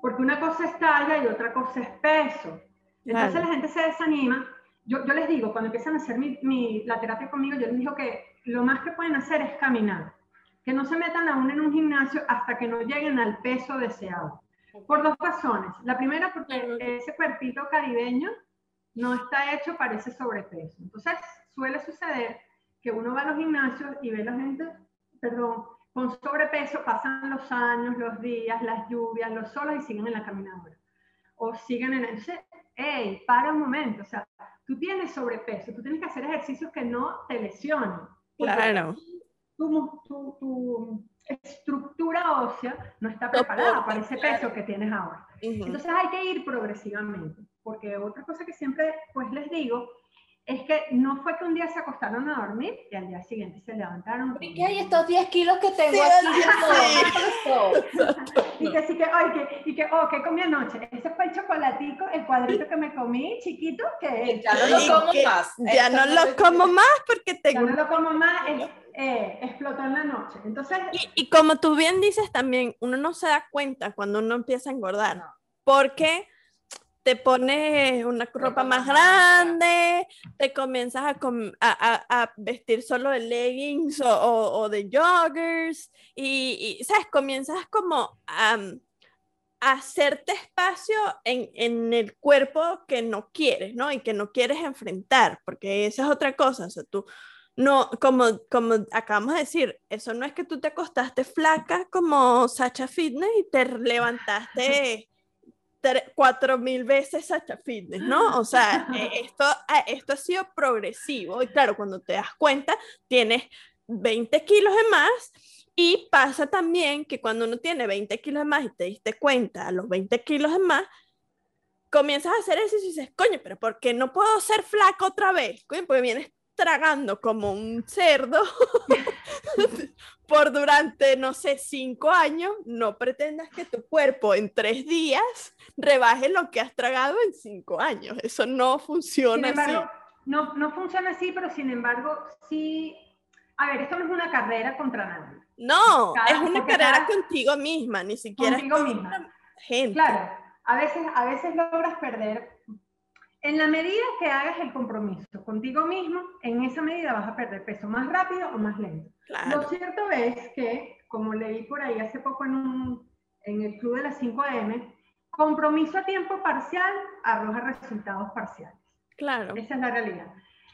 Porque una cosa es talla y otra cosa es peso. Entonces la gente se desanima. Yo, yo les digo, cuando empiezan a hacer mi, la terapia conmigo, yo les digo que lo más que pueden hacer es caminar. Que no se metan aún en un gimnasio hasta que no lleguen al peso deseado. Por dos razones. La primera, porque ese cuerpito caribeño no está hecho para ese sobrepeso. Entonces, suele suceder que uno va a los gimnasios y ve a la gente, perdón, con sobrepeso, pasan los años, los días, las lluvias, los solos y siguen en la caminadora. O siguen en el... ¡Ey! Para un momento. O sea, tú tienes sobrepeso, tú tienes que hacer ejercicios que no te lesionen. Claro. Tu, tu, estructura ósea no está preparada para ese peso que tienes ahora. Entonces hay que ir progresivamente. Porque otra cosa que siempre pues les digo es que no fue que un día se acostaron a dormir y al día siguiente se levantaron. ¿Y qué hay estos 10 kilos que tengo aquí? y que sí que, que, y que, oh, ¿qué comí anoche? Ese fue el chocolatico, el cuadrito que me comí, chiquito, que... ya no lo como más. Ya no lo como más porque tengo... Ya no lo como más, eh, explotó en la noche. Entonces... Y, y, como tú bien dices también, uno no se da cuenta cuando uno empieza a engordar. Porque te pones una ropa más grande, te comienzas a, a, a vestir solo de leggings o, o, de joggers y, y, ¿sabes? Comienzas como a, hacerte espacio en, en, el cuerpo que no quieres, ¿no? Y que no quieres enfrentar, porque esa es otra cosa, o sea, tú... No, como, como acabamos de decir, eso no es que tú te acostaste flaca como Sacha Fitness y te levantaste cuatro mil veces Sacha Fitness, ¿no? O sea, e, esto, esto ha sido progresivo y claro, cuando te das cuenta, tienes 20 kilos de más y pasa también que cuando uno tiene 20 kilos de más y te diste cuenta a los 20 kilos de más, comienzas a hacer eso y dices, coño, pero ¿por qué no puedo ser flaco otra vez? Coño, porque vienes tragando como un cerdo por durante, no sé, cinco años, no pretendas que tu cuerpo en tres días rebaje lo que has tragado en cinco años. Eso no funciona así. No, no funciona así, pero sin embargo, sí. A ver, esto no es una carrera contra nadie. No, es una carrera contigo misma, ni siquiera contigo misma. gente. Claro, a veces, a veces logras perder en la medida que hagas el compromiso contigo mismo, en esa medida vas a perder peso más rápido o más lento. Lo cierto es que, como leí por ahí hace poco en, en el club de las 5 AM, compromiso a tiempo parcial arroja resultados parciales. Claro. Esa es la realidad.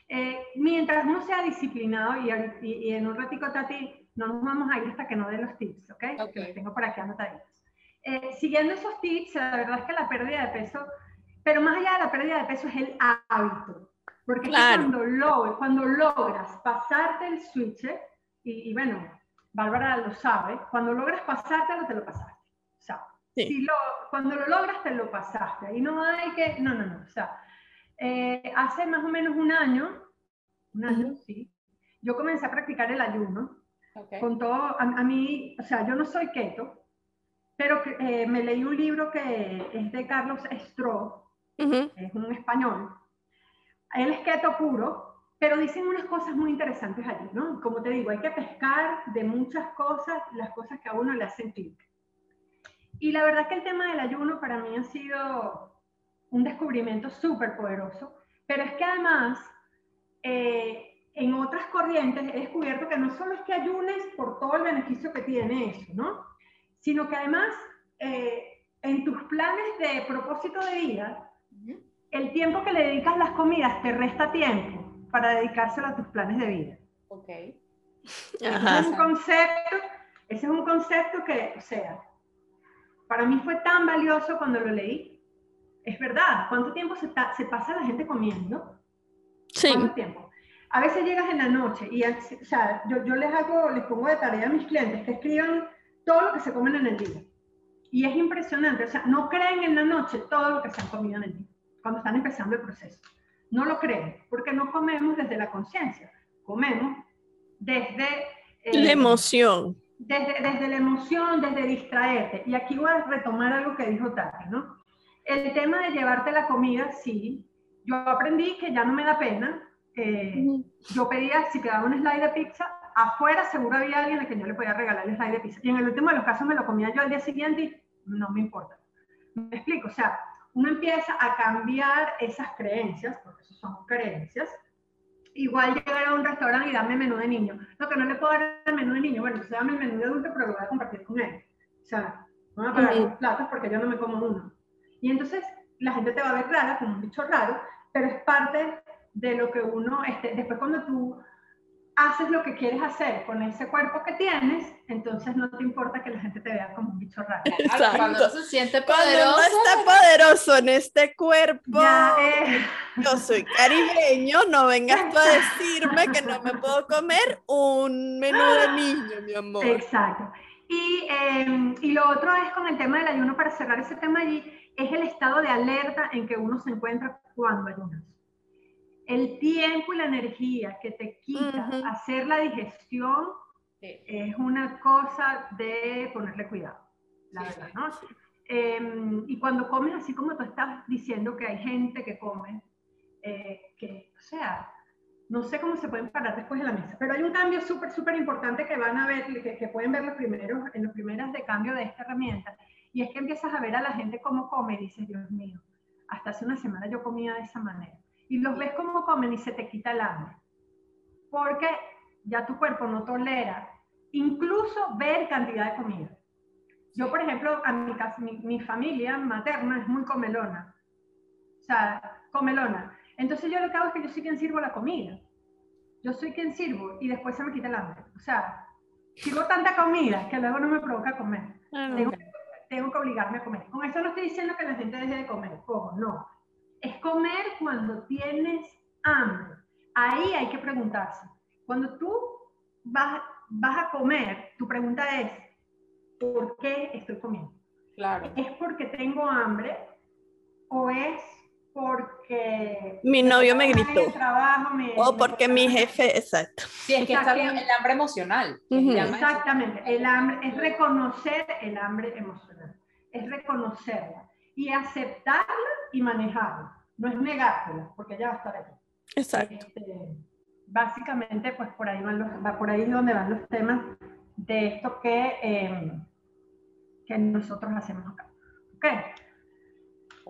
Eh, mientras no sea disciplinado, y, y, en un ratico, Tati, no nos vamos a ir hasta que no dé los tips, ¿ok? okay. Los tengo por aquí anotaditos. Eh, siguiendo esos tips, la verdad es que la pérdida de peso pero más allá de la pérdida de peso es el hábito. Porque cuando, log cuando logras pasarte el switch, y, bueno, Bárbara lo sabe, cuando logras pasártelo, te lo pasaste. O sea, si lo, cuando lo logras, te lo pasaste. Ahí no hay que, no, no, no. O sea, eh, hace más o menos un año, un año, sí, yo comencé a practicar el ayuno. Con todo, a, mí, o sea, yo no soy keto, pero eh, me leí un libro que es de Carlos Stroh, es un español. Él es keto puro, pero dicen unas cosas muy interesantes allí, ¿no? Como te digo, hay que pescar de muchas cosas las cosas que a uno le hacen clic. Y la verdad que el tema del ayuno para mí ha sido un descubrimiento súper poderoso, pero es que además eh, en otras corrientes he descubierto que no solo es que ayunes por todo el beneficio que tiene eso, ¿no? Sino que además eh, en tus planes de propósito de vida el tiempo que le dedicas a las comidas te resta tiempo para dedicárselo a tus planes de vida. Ok. Ese es un concepto, ese es un concepto que, o sea, para mí fue tan valioso cuando lo leí. Es verdad, ¿cuánto tiempo se, se pasa la gente comiendo? Sí. ¿Cuánto tiempo? A veces llegas en la noche y, o sea, yo, yo les hago, les pongo de tarea a mis clientes que escriban todo lo que se comen en el día. Y es impresionante, o sea, no creen en la noche todo lo que se han comido en el día, cuando están empezando el proceso. No lo creen, porque no comemos desde la conciencia, comemos desde... Eh, la emoción. Desde, desde la emoción, desde distraerte. Y aquí voy a retomar algo que dijo Tati, ¿no? El tema de llevarte la comida, sí, yo aprendí que ya no me da pena. Yo pedía, si quedaba un slide de pizza, afuera seguro había alguien a quien yo le podía regalar el slide de pizza. Y en el último de los casos me lo comía yo al día siguiente y no me importa. Me explico, o sea, uno empieza a cambiar esas creencias, porque eso son creencias. Igual llegar a un restaurante y darme menú de niño. Lo que no le puedo dar el menú de niño, bueno, se dame el menú de adulto, pero lo voy a compartir con él. O sea, no me a pagar los platos porque yo no me como uno. Y entonces la gente te va a ver rara, como un bicho raro, pero es parte de lo que uno, este, después cuando tú haces lo que quieres hacer con ese cuerpo que tienes, entonces no te importa que la gente te vea como un bicho raro. Cuando se siente poderoso. Cuando está poderoso en este cuerpo. Eh. Yo soy caribeño, no vengas tú a decirme que no me puedo comer un menú de niño, mi amor. Exacto. Y, em, y lo otro es con el tema del ayuno, para cerrar ese tema allí, es el estado de alerta en que uno se encuentra cuando ayunas el tiempo y la energía que te quita hacer la digestión es una cosa de ponerle cuidado, la verdad, ¿no? Em, y cuando comes así como tú estás diciendo que hay gente que come, eh, que, o sea, no sé cómo se pueden parar después de la mesa, pero hay un cambio súper, súper importante que van a ver, que, que, pueden ver los primeros, en los primeros de cambio de esta herramienta, y es que empiezas a ver a la gente cómo come y dices, Dios mío, hasta hace una semana yo comía de esa manera y los ves como comen y se te quita el hambre. Porque ya tu cuerpo no tolera incluso ver cantidad de comida. Yo, por ejemplo, a mi, mi, familia materna es muy comelona. O sea, comelona. Entonces yo lo que hago es que yo soy quien sirvo la comida. Yo soy quien sirvo y después se me quita el hambre. O sea, sirvo tanta comida que luego no me provoca comer. tengo, tengo, que obligarme a comer. Con eso no estoy diciendo que la gente deje de comer. Ojo, no es comer cuando tienes hambre. Ahí hay que preguntarse. Cuando tú vas, vas a comer, tu pregunta es, ¿por qué estoy comiendo? Claro. ¿Es porque tengo hambre o es porque mi novio me gritó o porque mi jefe exacto sí es que está el hambre emocional exactamente el hambre es reconocer el hambre emocional es reconocerla y aceptarla y manejarla. No es negártela, porque ya va a estar aquí. Exacto. Este, básicamente, pues por ahí, van los, va por ahí donde van los temas de esto que, em, que nosotros hacemos acá. ¿Ok?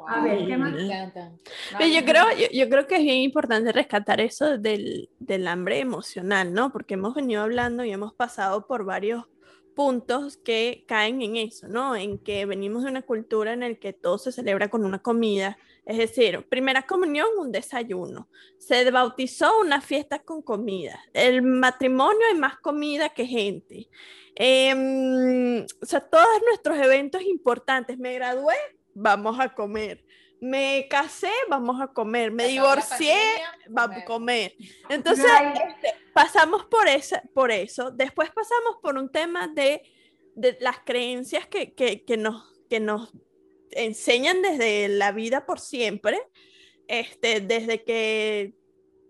A ver, ¿qué más? yo, creo, yo, creo que es bien importante rescatar eso del, del hambre emocional, ¿no? Porque hemos venido hablando y hemos pasado por varios puntos que caen en eso, ¿no? En que venimos de una cultura en la que todo se celebra con una comida, es decir, primera comunión, un desayuno, se bautizó una fiesta con comida, el matrimonio hay más comida que gente, em, o sea, todos nuestros eventos importantes, me gradué, vamos a comer, me casé, vamos a comer, me divorcié, vamos a comer. Entonces, este, pasamos por, esa, por eso, después pasamos por un tema de, de las creencias que, que, que, nos, que nos enseñan desde la vida por siempre, este, desde que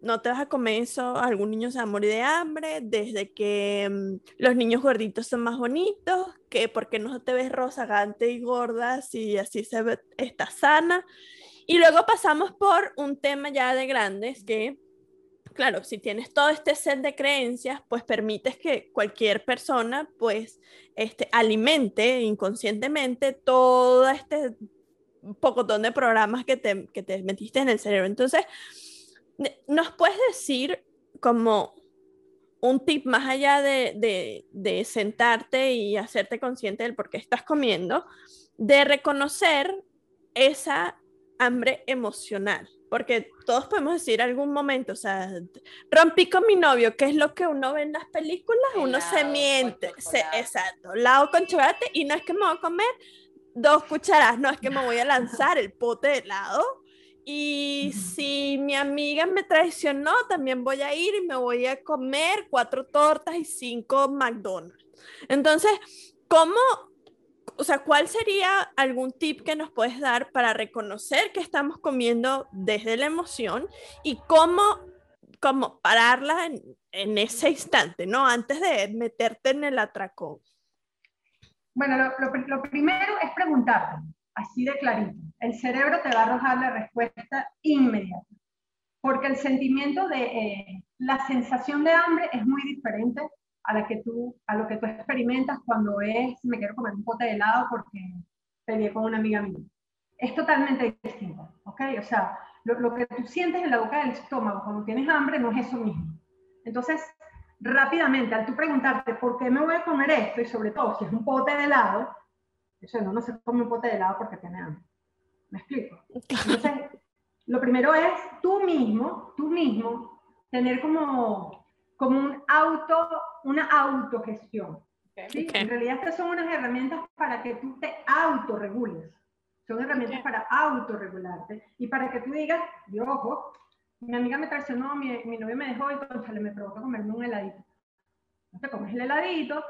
no te vas a comer eso, algún niño se va a morir de hambre, desde que mm, los niños gorditos son más bonitos, que porque no te ves rozagante y gorda si así se ve, está sana. Y luego pasamos por un tema ya de grandes que, claro, si tienes todo este set de creencias, pues permites que cualquier persona pues este, alimente inconscientemente todo este pocotón de programas que te, que te metiste en el cerebro. Entonces, ¿Nos puedes decir como un tip más allá de, de, sentarte y hacerte consciente del por qué estás comiendo, de reconocer esa hambre emocional? Porque todos podemos decir algún momento, o sea, rompí con mi novio, ¿qué es lo que uno ve en las películas? uno se miente, se, exacto, lado con chocolate y no es que me voy a comer dos cucharadas, no es que me voy a lanzar el pote de helado y si mi amiga me traicionó, también voy a ir y me voy a comer cuatro tortas y cinco McDonald's. Entonces, ¿cómo, o sea, cuál sería algún tip que nos puedes dar para reconocer que estamos comiendo desde la emoción y cómo, cómo pararla en, en ese instante, ¿no? Antes de meterte en el atracón. Bueno, lo, lo, lo primero es preguntarte, así de clarito el cerebro te va a arrojar la respuesta inmediata. Porque el sentimiento de, eh, la sensación de hambre es muy diferente a, la que tú, lo que tú experimentas cuando es, me quiero comer un pote de helado porque peleé con una amiga mía. Es totalmente distinto, ¿ok? O sea, lo, lo que tú sientes en la boca del estómago cuando tienes hambre no es eso mismo. Entonces, rápidamente, al tú preguntarte por qué me voy a comer esto, y sobre todo si es un pote de helado, eso no, no se come un pote de helado porque tiene hambre. ¿Me explico? Entonces, lo primero es tú mismo, tú mismo, tener como, como un auto, una autogestión. ¿sí? En realidad estas son unas herramientas para que tú te autorregules. Son herramientas para autorregularte y para que tú digas, yo, ojo, mi amiga me traicionó, mi, mi novio me dejó y entonces me provoca comerme un heladito. No te comes el heladito,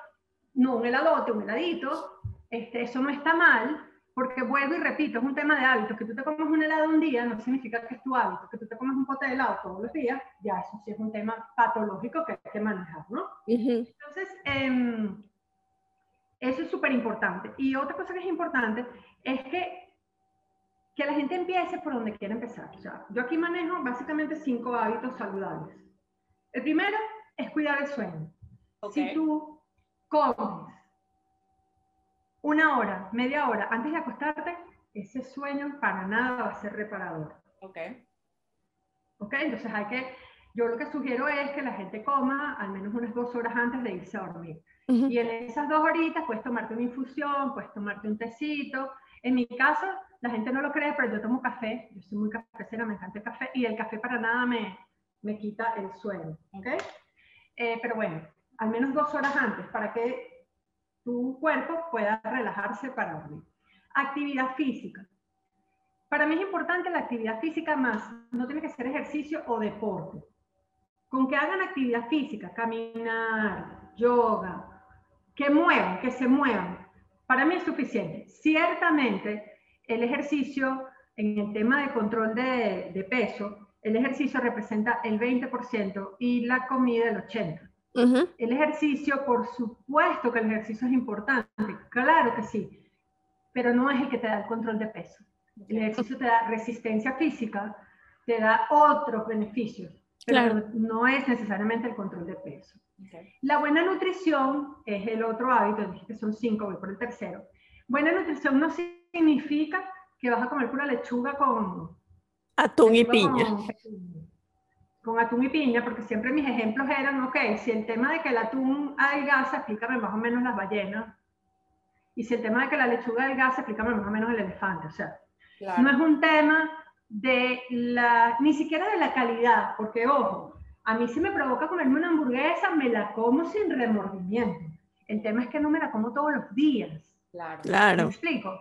no un heladote, un heladito, este, eso no está mal, porque vuelvo y repito, es un tema de hábitos. Que tú te comes un helado un día no significa que es tu hábito. Que tú te comes un pote de helado todos los días, ya eso sí es un tema patológico que hay que manejar, ¿no? Entonces, em, eso es súper importante. Y otra cosa que es importante es que que la gente empiece por donde quiera empezar. O sea, yo aquí manejo básicamente cinco hábitos saludables. El primero es cuidar el sueño. Si tú comes una hora, media hora antes de acostarte, ese sueño para nada va a ser reparador. Ok. Ok, entonces hay que, yo lo que sugiero es que la gente coma al menos unas dos horas antes de irse a dormir. Y en esas dos horitas puedes tomarte una infusión, puedes tomarte un tecito. En mi caso, la gente no lo cree, pero yo tomo café, yo soy muy cafecera, me encanta el café, y el café para nada me, me quita el sueño. ¿ok? Eh, pero bueno, al menos dos horas antes para que tu cuerpo pueda relajarse para dormir. Actividad física. Para mí es importante la actividad física más, no tiene que ser ejercicio o deporte. Con que hagan actividad física, caminar, yoga, que muevan, que se muevan, para mí es suficiente. Ciertamente, el ejercicio en el tema de control de, de peso, el ejercicio representa el 20% y la comida el 80%. El ejercicio, por supuesto que el ejercicio es importante, claro que sí, pero no es el que te da el control de peso. El ejercicio te da resistencia física, te da otros beneficios, pero no es necesariamente el control de peso. La buena nutrición es el otro hábito, dije que son cinco, voy por el tercero. Buena nutrición no significa que vas a comer pura lechuga con... Atún y piña con atún y piña, porque siempre mis ejemplos eran, ok, si el tema de que el atún adelgaza, explícame más o menos las ballenas, y si el tema de que la lechuga adelgaza, explícame más o menos el elefante, o sea, no es un tema de la, ni siquiera de la calidad, porque ojo, a mí si me provoca comerme una hamburguesa, me la como sin remordimiento. El tema es que no me la como todos los días. Claro. claro. ¿Me explico?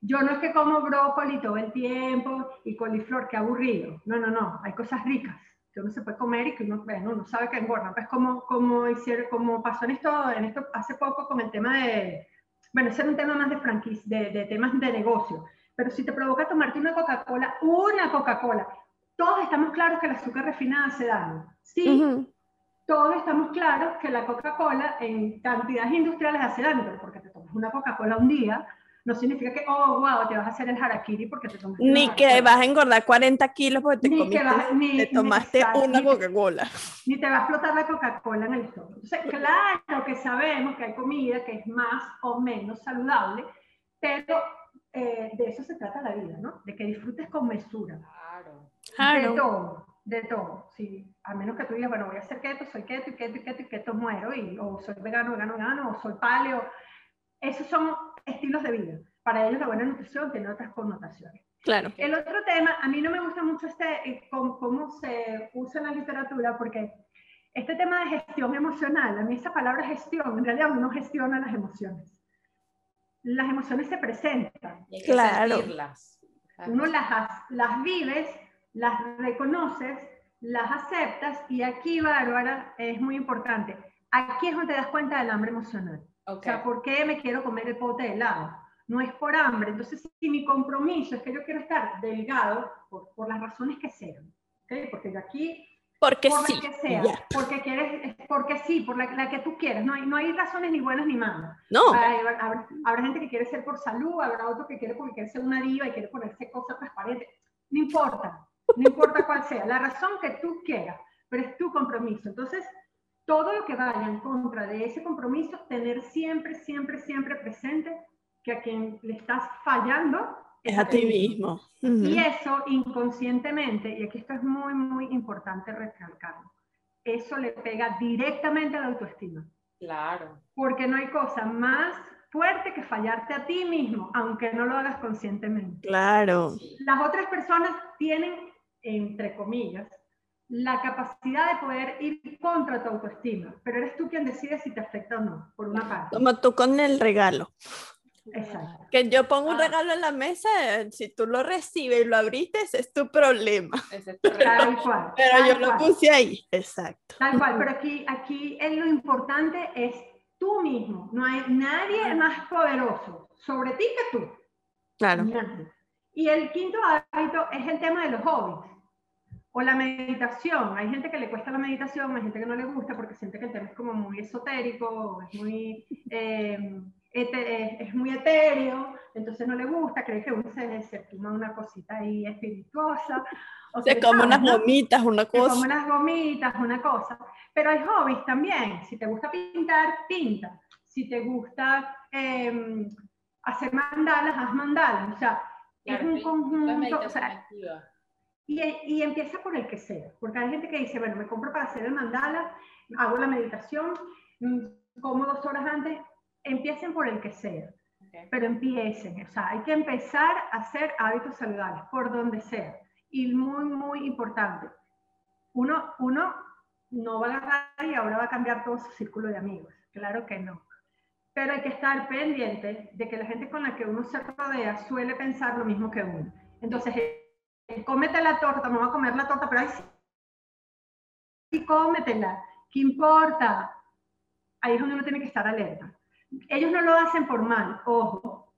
Yo no es que como brócoli todo el tiempo y coliflor, qué aburrido. No, no, no, hay cosas ricas que uno se puede comer y que uno, bueno, uno sabe que engorda. Pues como, como, hicieron, como pasó en esto, en esto hace poco con el tema de, bueno, ese era un tema más de franquicia, de, de temas de negocio. Pero si te provoca tomarte una Coca-Cola, una Coca-Cola, todos estamos claros que el azúcar refinada hace daño. Sí, todos estamos claros que la Coca-Cola en cantidades industriales hace daño, pero porque te tomas una Coca-Cola un día, no significa que, oh, wow, te vas a hacer el harakiri porque te tomaste Ni que vas a engordar 40 kilos porque te, comiste, te tomaste una Coca-Cola. Ni te va a explotar la Coca-Cola en el estómago. Entonces, claro que sabemos que hay comida que es más o menos saludable, pero eh, de eso se trata la vida, ¿no? De que disfrutes con mesura. Claro. claro. De todo, de todo. Sí. A menos que tú digas, bueno, voy a hacer keto, soy keto, keto, keto, keto, muero, y, o soy vegano, vegano, vegano, o soy paleo. Esos son estilos de vida. Para ellos la buena nutrición tiene otras connotaciones. Claro. El otro tema, a mí no me gusta mucho este, eh, cómo, se usa en la literatura, porque este tema de gestión emocional, a mí esa palabra gestión, en realidad uno gestiona las emociones. Las emociones se presentan. claro. Uno las, las vives, las reconoces, las aceptas y aquí, Bárbara, es muy importante. Aquí es donde te das cuenta del hambre emocional. O sea, ¿por qué me quiero comer el pote de helado? No es por hambre. Entonces, si mi compromiso es que yo quiero estar delgado, por, por las razones que sean, ¿okay? porque yo aquí Porque por sí. Que sea, porque quieres, porque sí, por la, la, que tú quieras. No hay, no hay razones ni buenas ni malas. No. habrá, habrá, gente que quiere ser por salud, habrá otro que quiere porque quiere ser una diva y quiere ponerse cosas transparentes. No importa, no importa cuál sea. La razón que tú quieras, pero es tu compromiso. Entonces, todo lo que vaya en contra de ese compromiso, tener siempre, siempre, siempre presente que a quien le estás fallando es a ti mismo. Y eso inconscientemente, y aquí esto es muy, muy importante recalcarlo, eso le pega directamente a la autoestima. Claro. Porque no hay cosa más fuerte que fallarte a ti mismo, aunque no lo hagas conscientemente. Claro. Las otras personas tienen, entre comillas, la capacidad de poder ir contra tu autoestima, pero eres tú quien decide si te afecta o no, por una parte. Como tú con el regalo. Exacto. Que yo pongo un ah. regalo en la mesa, si tú lo recibes y lo abriste, ese es tu problema. tal cual. Pero yo lo puse ahí, exacto. Tal cual, pero aquí, aquí es lo importante es tú mismo. No hay nadie más poderoso sobre ti que tú. Claro. Y el quinto hábito es el tema de los hobbies. O la meditación. Hay gente que le cuesta la meditación, hay gente que no le gusta porque siente que el tema es como muy esotérico, es muy... Eh, es, muy etéreo, entonces no le gusta, cree que uno se, se toma una cosita ahí espirituosa. O se come unas gomitas, una cosa. Se come unas gomitas, una cosa. Pero hay hobbies también. Si te gusta pintar, pinta. Si te gusta em, hacer mandalas, haz mandalas. O sea, es un conjunto. O sea, y, y, empieza por el que sea. Porque hay gente que dice, bueno, me compro para hacer el mandala, hago la meditación, mm, como dos horas antes, empiecen por el que sea, pero empiecen, o sea, hay que empezar a hacer hábitos saludables por donde sea. Y muy, muy importante, uno, uno no va a agarrar y ahora va a cambiar todo su círculo de amigos, claro que no. Pero hay que estar pendiente de que la gente con la que uno se rodea suele pensar lo mismo que uno. Entonces, cómete la torta, no va a comer la torta, pero ahí sí, sí cómetela, ¿qué importa? Ahí es donde uno tiene que estar alerta. Ellos no lo hacen por mal, ojo,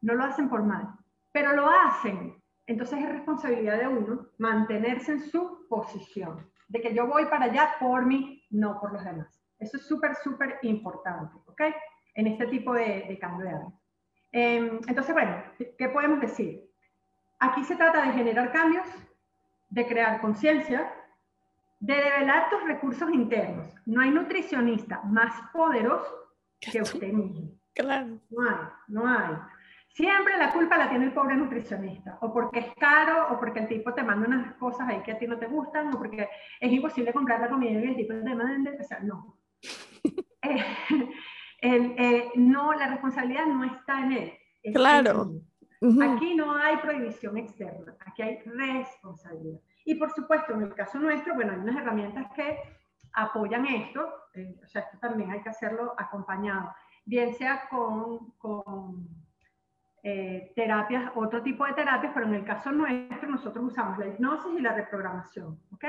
no lo hacen por mal, pero lo hacen. Entonces es responsabilidad de uno mantenerse en su posición, de que yo voy para allá por mí, no por los demás. Eso es súper, súper importante, ¿ok? En este tipo de, cambio de. Em, entonces, bueno, ¿qué podemos decir? Aquí se trata de generar cambios, de crear conciencia, de develar tus recursos internos. No hay nutricionista más poderoso que usted mismo. Claro. No hay, no hay. Siempre la culpa la tiene el pobre nutricionista, o porque es caro, o porque el tipo te manda unas cosas ahí que a ti no te gustan, o porque es imposible comprar la comida y el tipo te manda, o sea, no. eh, eh, no, la responsabilidad no está en él. Claro. Aquí no hay prohibición externa, aquí hay responsabilidad. Y por supuesto, en el caso nuestro, bueno, hay unas herramientas que apoyan esto, eh, o sea, esto también hay que hacerlo acompañado, bien sea con, con eh, terapias, otro tipo de terapias, pero en el caso nuestro nosotros usamos la hipnosis y la reprogramación, ¿ok?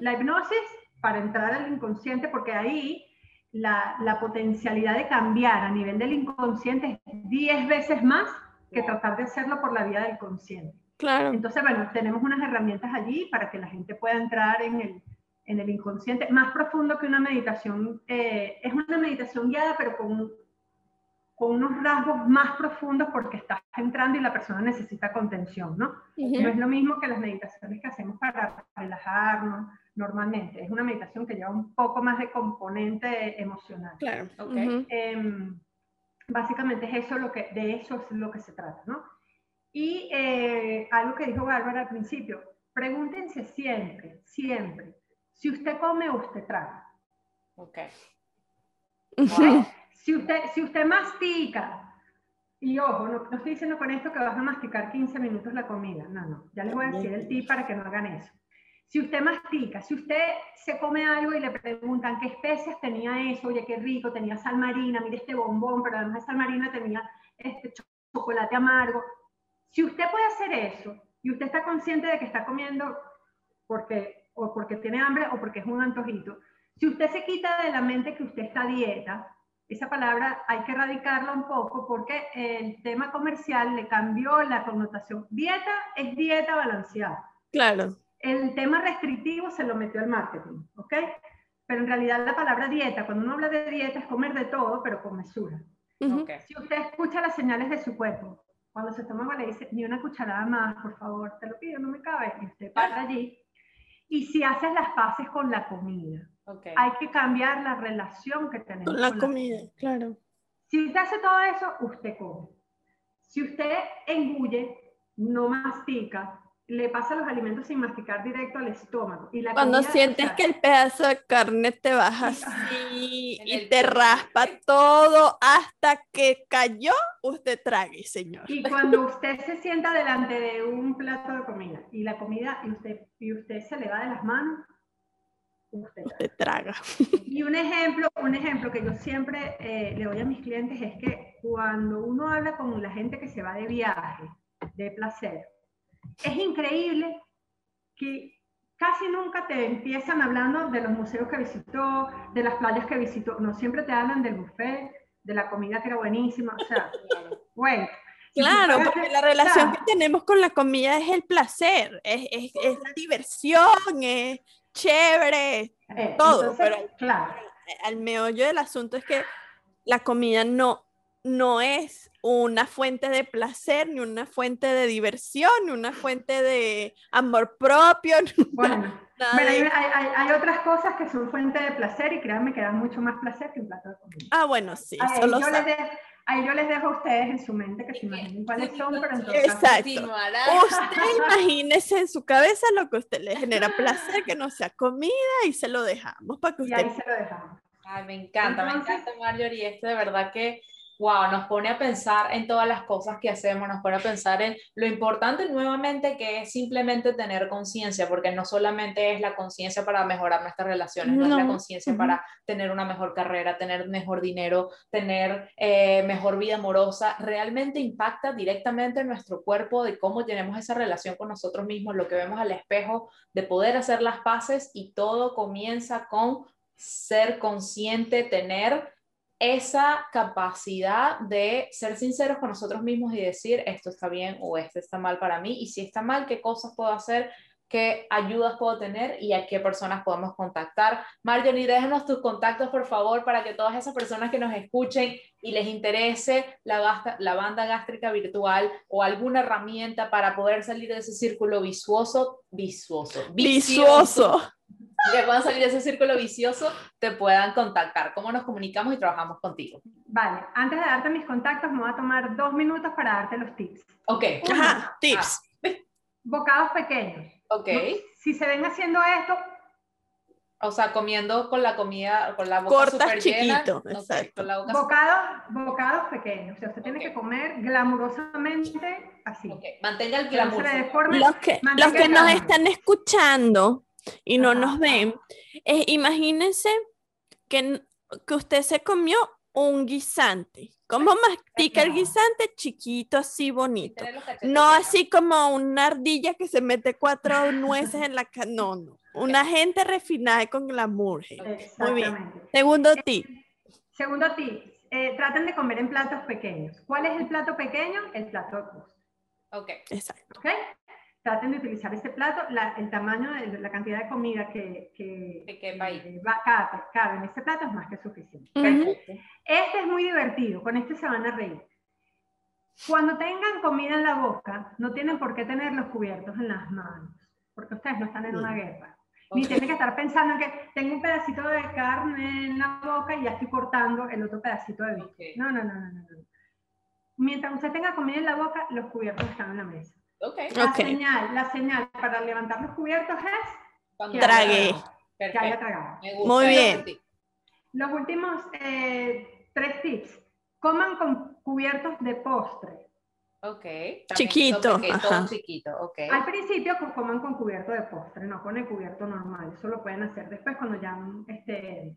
La hipnosis para entrar al inconsciente, porque ahí la, la, potencialidad de cambiar a nivel del inconsciente es 10 veces más que tratar de hacerlo por la vía del consciente. Claro. Entonces, bueno, tenemos unas herramientas allí para que la gente pueda entrar en el, en el inconsciente, más profundo que una meditación. Eh, es una meditación guiada, pero con, con unos rasgos más profundos porque estás entrando y la persona necesita contención, ¿no? No es lo mismo que las meditaciones que hacemos para relajarnos normalmente. Es una meditación que lleva un poco más de componente emocional. Claro. Em, básicamente es eso lo que, de eso es lo que se trata, ¿no? Y eh, algo que dijo Bárbara al principio, pregúntense siempre, siempre, si usted come, usted traga. Ok. Si usted, si usted mastica, y ojo, no, estoy diciendo con esto que vas a masticar 15 minutos la comida, no, no, ya les voy a decir el tip para que no hagan eso. Si usted mastica, si usted se come algo y le preguntan qué especias tenía eso, oye, qué rico, tenía sal marina, mire este bombón, pero además de sal marina tenía este chocolate amargo. Si usted puede hacer eso y usted está consciente de que está comiendo porque o porque tiene hambre o porque es un antojito. Si usted se quita de la mente que usted está a dieta, esa palabra hay que erradicarla un poco porque el tema comercial le cambió la connotación. Dieta es dieta balanceada. Claro. El tema restrictivo se lo metió el marketing, ¿ok? Pero en realidad la palabra dieta, cuando uno habla de dieta es comer de todo, pero con mesura. Si usted escucha las señales de su cuerpo, cuando se toma le dice, ni una cucharada más, por favor, te lo pido, no me cabe, y usted para allí. Y si haces las paces con la comida, hay que cambiar la relación que tenemos con la comida, claro. Si usted hace todo eso, usted come. Si usted engulle, no mastica, le pasa los alimentos sin masticar directo al estómago. Y la Cuando sientes que el pedazo de carne te baja así y te raspa todo hasta que cayó, usted trague, señor. Y cuando usted se sienta delante de un plato de comida y la comida y usted, y usted se le va de las manos, usted, traga. Y un ejemplo, un ejemplo que yo siempre eh, le doy a mis clientes es que cuando uno habla con la gente que se va de viaje, de placer, es increíble que casi nunca te empiezan hablando de los museos que visitó, de las playas que visitó, no siempre te hablan del buffet, de la comida que era buenísima, o sea, bueno. Claro, porque la relación que tenemos con la comida es el placer, es, es, es la diversión, es chévere, eh, todo, pero claro. al meollo del asunto es que la comida no, no es una fuente de placer, ni una fuente de diversión, ni una fuente de amor propio. Bueno, hay, otras cosas que son fuente de placer y créanme que dan mucho más placer que un plato de comida. Ah, bueno, sí. Ahí, yo les ahí yo les dejo a ustedes en su mente que se imaginen cuáles son, pero entonces... Exacto. Usted imagínese en su cabeza lo que a usted le genera placer, que no sea comida y se lo dejamos para que usted... Y ahí se lo dejamos. Ay, me encanta, me encanta Marjorie, esto de verdad que wow, nos pone a pensar en todas las cosas que hacemos, nos pone a pensar en lo importante nuevamente que es simplemente tener conciencia, porque no solamente es la conciencia para mejorar nuestras relaciones, no, es la conciencia para tener una mejor carrera, tener mejor dinero, tener eh, mejor vida amorosa, realmente impacta directamente en nuestro cuerpo de cómo tenemos esa relación con nosotros mismos, lo que vemos al espejo, de poder hacer las paces y todo comienza con ser consciente, tener esa capacidad de ser sinceros con nosotros mismos y decir esto está bien o esto está mal para mí y si está mal, qué cosas puedo hacer, qué ayudas puedo tener y a qué personas podemos contactar. Marjorie, déjenos tus contactos, por favor, para que todas esas personas que nos escuchen y les interese la, banda gástrica virtual o alguna herramienta para poder salir de ese círculo visuoso, visuoso, visuoso que puedan salir de ese círculo vicioso, te puedan contactar. ¿Cómo nos comunicamos y trabajamos contigo? Vale, antes de darte mis contactos, me voy a tomar dos minutos para darte los tips. Ok. Ajá, tips. Ah. Bocados pequeños. Ok. Si se ven haciendo esto, o sea, comiendo con la comida, con la boca super chiquito, llena. exacto. bocados, bocados pequeños. O sea, usted tiene que comer glamurosamente así. Okay. Mantenga el glamour. Los que, los que nos están escuchando, y no nos ven, imagínense que, que usted se comió un guisante. ¿Cómo mastica el guisante? Chiquito, así bonito. No así como una ardilla que se mete cuatro nueces en la cara. No, no. Una gente refinada con glamour. Muy bien. Segundo tip. Segundo tip. Eh, traten de comer en platos pequeños. ¿Cuál es el plato pequeño? El plato de Ok. Exacto. ¿Ok? Traten de utilizar este plato, el tamaño de la cantidad de comida que, que, que va, cabe, en este plato es más que suficiente. Este es muy divertido, con este se van a reír. Cuando tengan comida en la boca, no tienen por qué tener los cubiertos en las manos, porque ustedes no están en una guerra. Ni tienen que estar pensando en que tengo un pedacito de carne en la boca y ya estoy cortando el otro pedacito de bistec. No, no, no, no, no. Mientras usted tenga comida en la boca, los cubiertos están en la mesa. Okay. La, Señal, la señal para levantar los cubiertos es que trague. Que haya tragado. Muy bien. Los últimos eh, tres tips. Coman con cubiertos de postre. Ok. Chiquito. chiquito, okay. Al principio pues, coman con cubierto de postre, no con el cubierto normal. Eso lo pueden hacer después cuando ya este,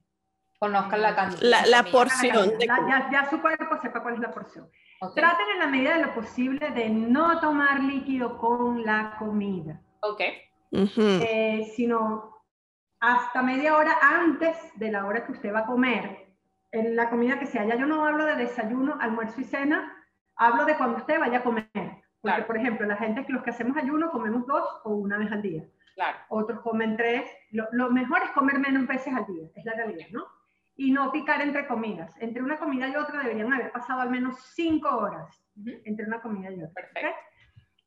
conozcan la cantidad. La, la porción. ya, ya, su cuerpo sepa cuál es la porción. Traten en la medida de lo posible de no tomar líquido con la comida. Ok. Eh, sino hasta media hora antes de la hora que usted va a comer. En la comida que sea. Ya yo no hablo de desayuno, almuerzo y cena. Hablo de cuando usted vaya a comer. Porque, por ejemplo, la gente que los que hacemos ayuno comemos dos o una vez al día. otros comen tres. Lo, lo, mejor es comer menos veces al día, es la realidad, ¿no? Y no picar entre comidas. Entre una comida y otra deberían haber pasado al menos cinco horas entre una comida y otra. Perfecto.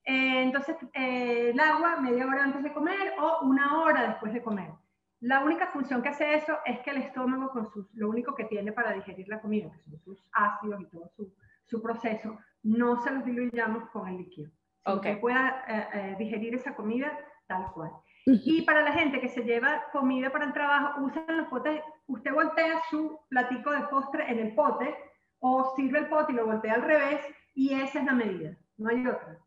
Eh, entonces, eh, el agua media hora antes de comer o una hora después de comer. La única función que hace eso es que el estómago, con sus, lo único que tiene para digerir la comida, que son sus ácidos y todo su, su proceso, no se los diluyamos con el líquido. que pueda eh, digerir esa comida tal cual. Y para la gente que se lleva comida para el trabajo, usan los potes, usted voltea su platico de postre en el pote o sirve el pote y lo voltea al revés y esa es la medida, no hay otra.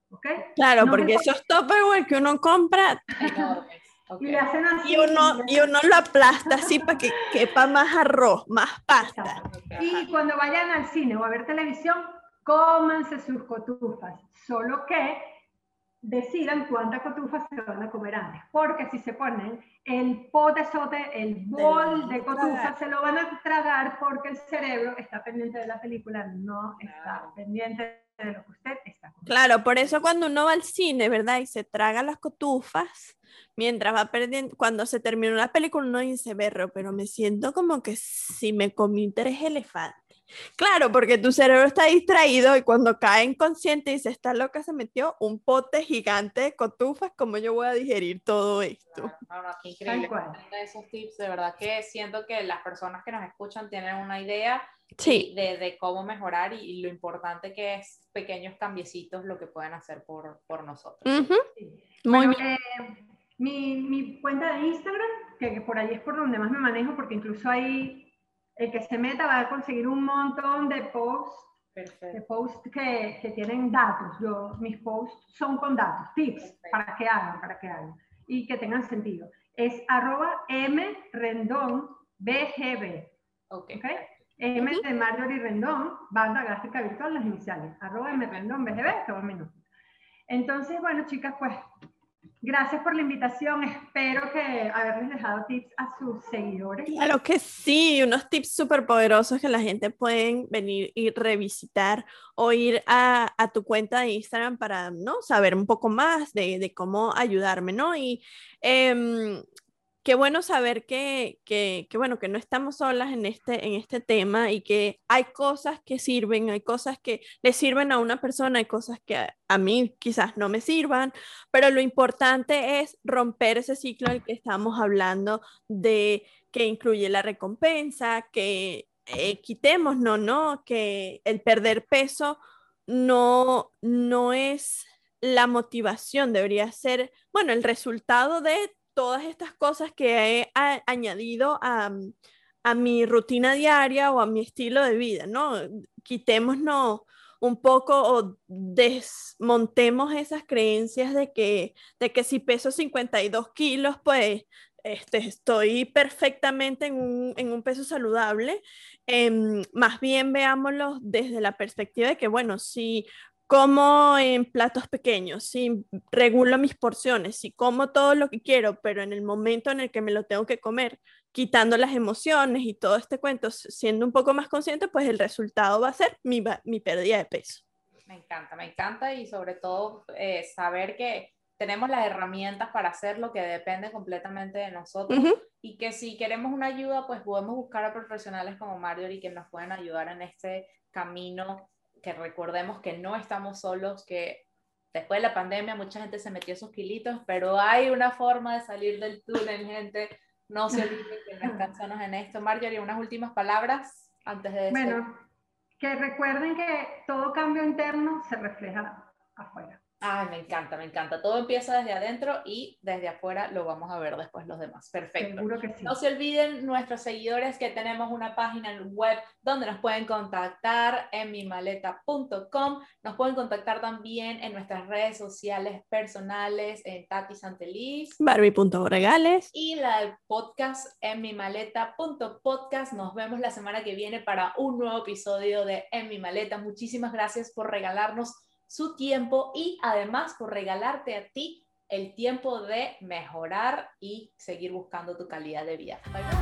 Claro, porque esos Tupperware que uno compra y, uno, y uno lo aplasta así para que quepa más arroz, más pasta. Y cuando vayan al cine o a ver televisión, cómanse sus cotufas, solo que decidan cuántas cotufas se van a comer antes, porque si se ponen el pote sote, el bol de cotufas, se lo van a tragar porque el cerebro está pendiente de la película, no está pendiente de lo que usted está Claro, por eso cuando uno va al cine, ¿verdad? Y se traga las cotufas, mientras va perdiendo, cuando se terminó la película uno dice, berro, pero me siento como que si me comí tres elefantes. Claro, porque tu cerebro está distraído y cuando cae inconsciente y dice, está loca, se metió un pote gigante de cotufas, ¿cómo yo voy a digerir todo esto? No, no, qué increíble. esos tips, de verdad que siento que las personas que nos escuchan tienen una idea sí. de, de, cómo mejorar y, lo importante que es pequeños cambiecitos lo que pueden hacer por, por nosotros. Muy bien. Eh, mi, mi, cuenta de Instagram, que, por ahí es por donde más me manejo, porque incluso ahí el que se meta va a conseguir un montón de posts, de posts que, que, tienen datos. Yo, mis posts son con datos, tips para que hagan, para que hagan y que tengan sentido. Es arroba mrendonbgb. Ok. ¿okay? M de Marjorie Rendón, banda gástrica virtual, las iniciales, arroba M Rendón, BGB, todo minuto. Entonces, bueno, chicas, pues, gracias por la invitación. Espero que haberles dejado tips a sus seguidores. Claro que sí, unos tips súper poderosos que la gente puede venir y revisitar o ir a, tu cuenta de Instagram para, ¿no? Saber un poco más de, cómo ayudarme, ¿no? Y eh, qué bueno saber que, que, que, bueno, que no estamos solas en este, en este tema y que hay cosas que sirven, hay cosas que le sirven a una persona, hay cosas que a, mí quizás no me sirvan, pero lo importante es romper ese ciclo del que estamos hablando de que incluye la recompensa, que eh, quitemos, no, no, que el perder peso no, no es la motivación, debería ser, bueno, el resultado de todas estas cosas que he añadido a, a, mi rutina diaria o a mi estilo de vida, ¿no? Quitémonos un poco o desmontemos esas creencias de que, de que si peso 52 kilos, pues este, estoy perfectamente en un, en un peso saludable. Em, más bien veámoslo desde la perspectiva de que, bueno, si como en platos pequeños, si regulo mis porciones, si como todo lo que quiero, pero en el momento en el que me lo tengo que comer, quitando las emociones y todo este cuento, siendo un poco más consciente, pues el resultado va a ser mi, mi pérdida de peso. Me encanta, me encanta y sobre todo eh, saber que tenemos las herramientas para hacerlo que depende completamente de nosotros y que si queremos una ayuda, pues podemos buscar a profesionales como Mario y que nos pueden ayudar en este camino que recordemos que no estamos solos, que después de la pandemia mucha gente se metió sus kilitos, pero hay una forma de salir del túnel, gente. No se olviden que no en esto. Marjorie, unas últimas palabras antes de Bueno, que recuerden que todo cambio interno se refleja afuera. Ay, me encanta, me encanta. Todo empieza desde adentro y desde afuera lo vamos a ver después los demás. Perfecto. No se olviden nuestros seguidores que tenemos una página en web donde nos pueden contactar en mimaleta.com. Nos pueden contactar también en nuestras redes sociales personales en Tati Santeliz. Barbie.regales. Y la del podcast en mimaleta.podcast. Nos vemos la semana que viene para un nuevo episodio de En mi maleta. Muchísimas gracias por regalarnos su tiempo y además por regalarte a ti el tiempo de mejorar y seguir buscando tu calidad de vida. Bye, bye.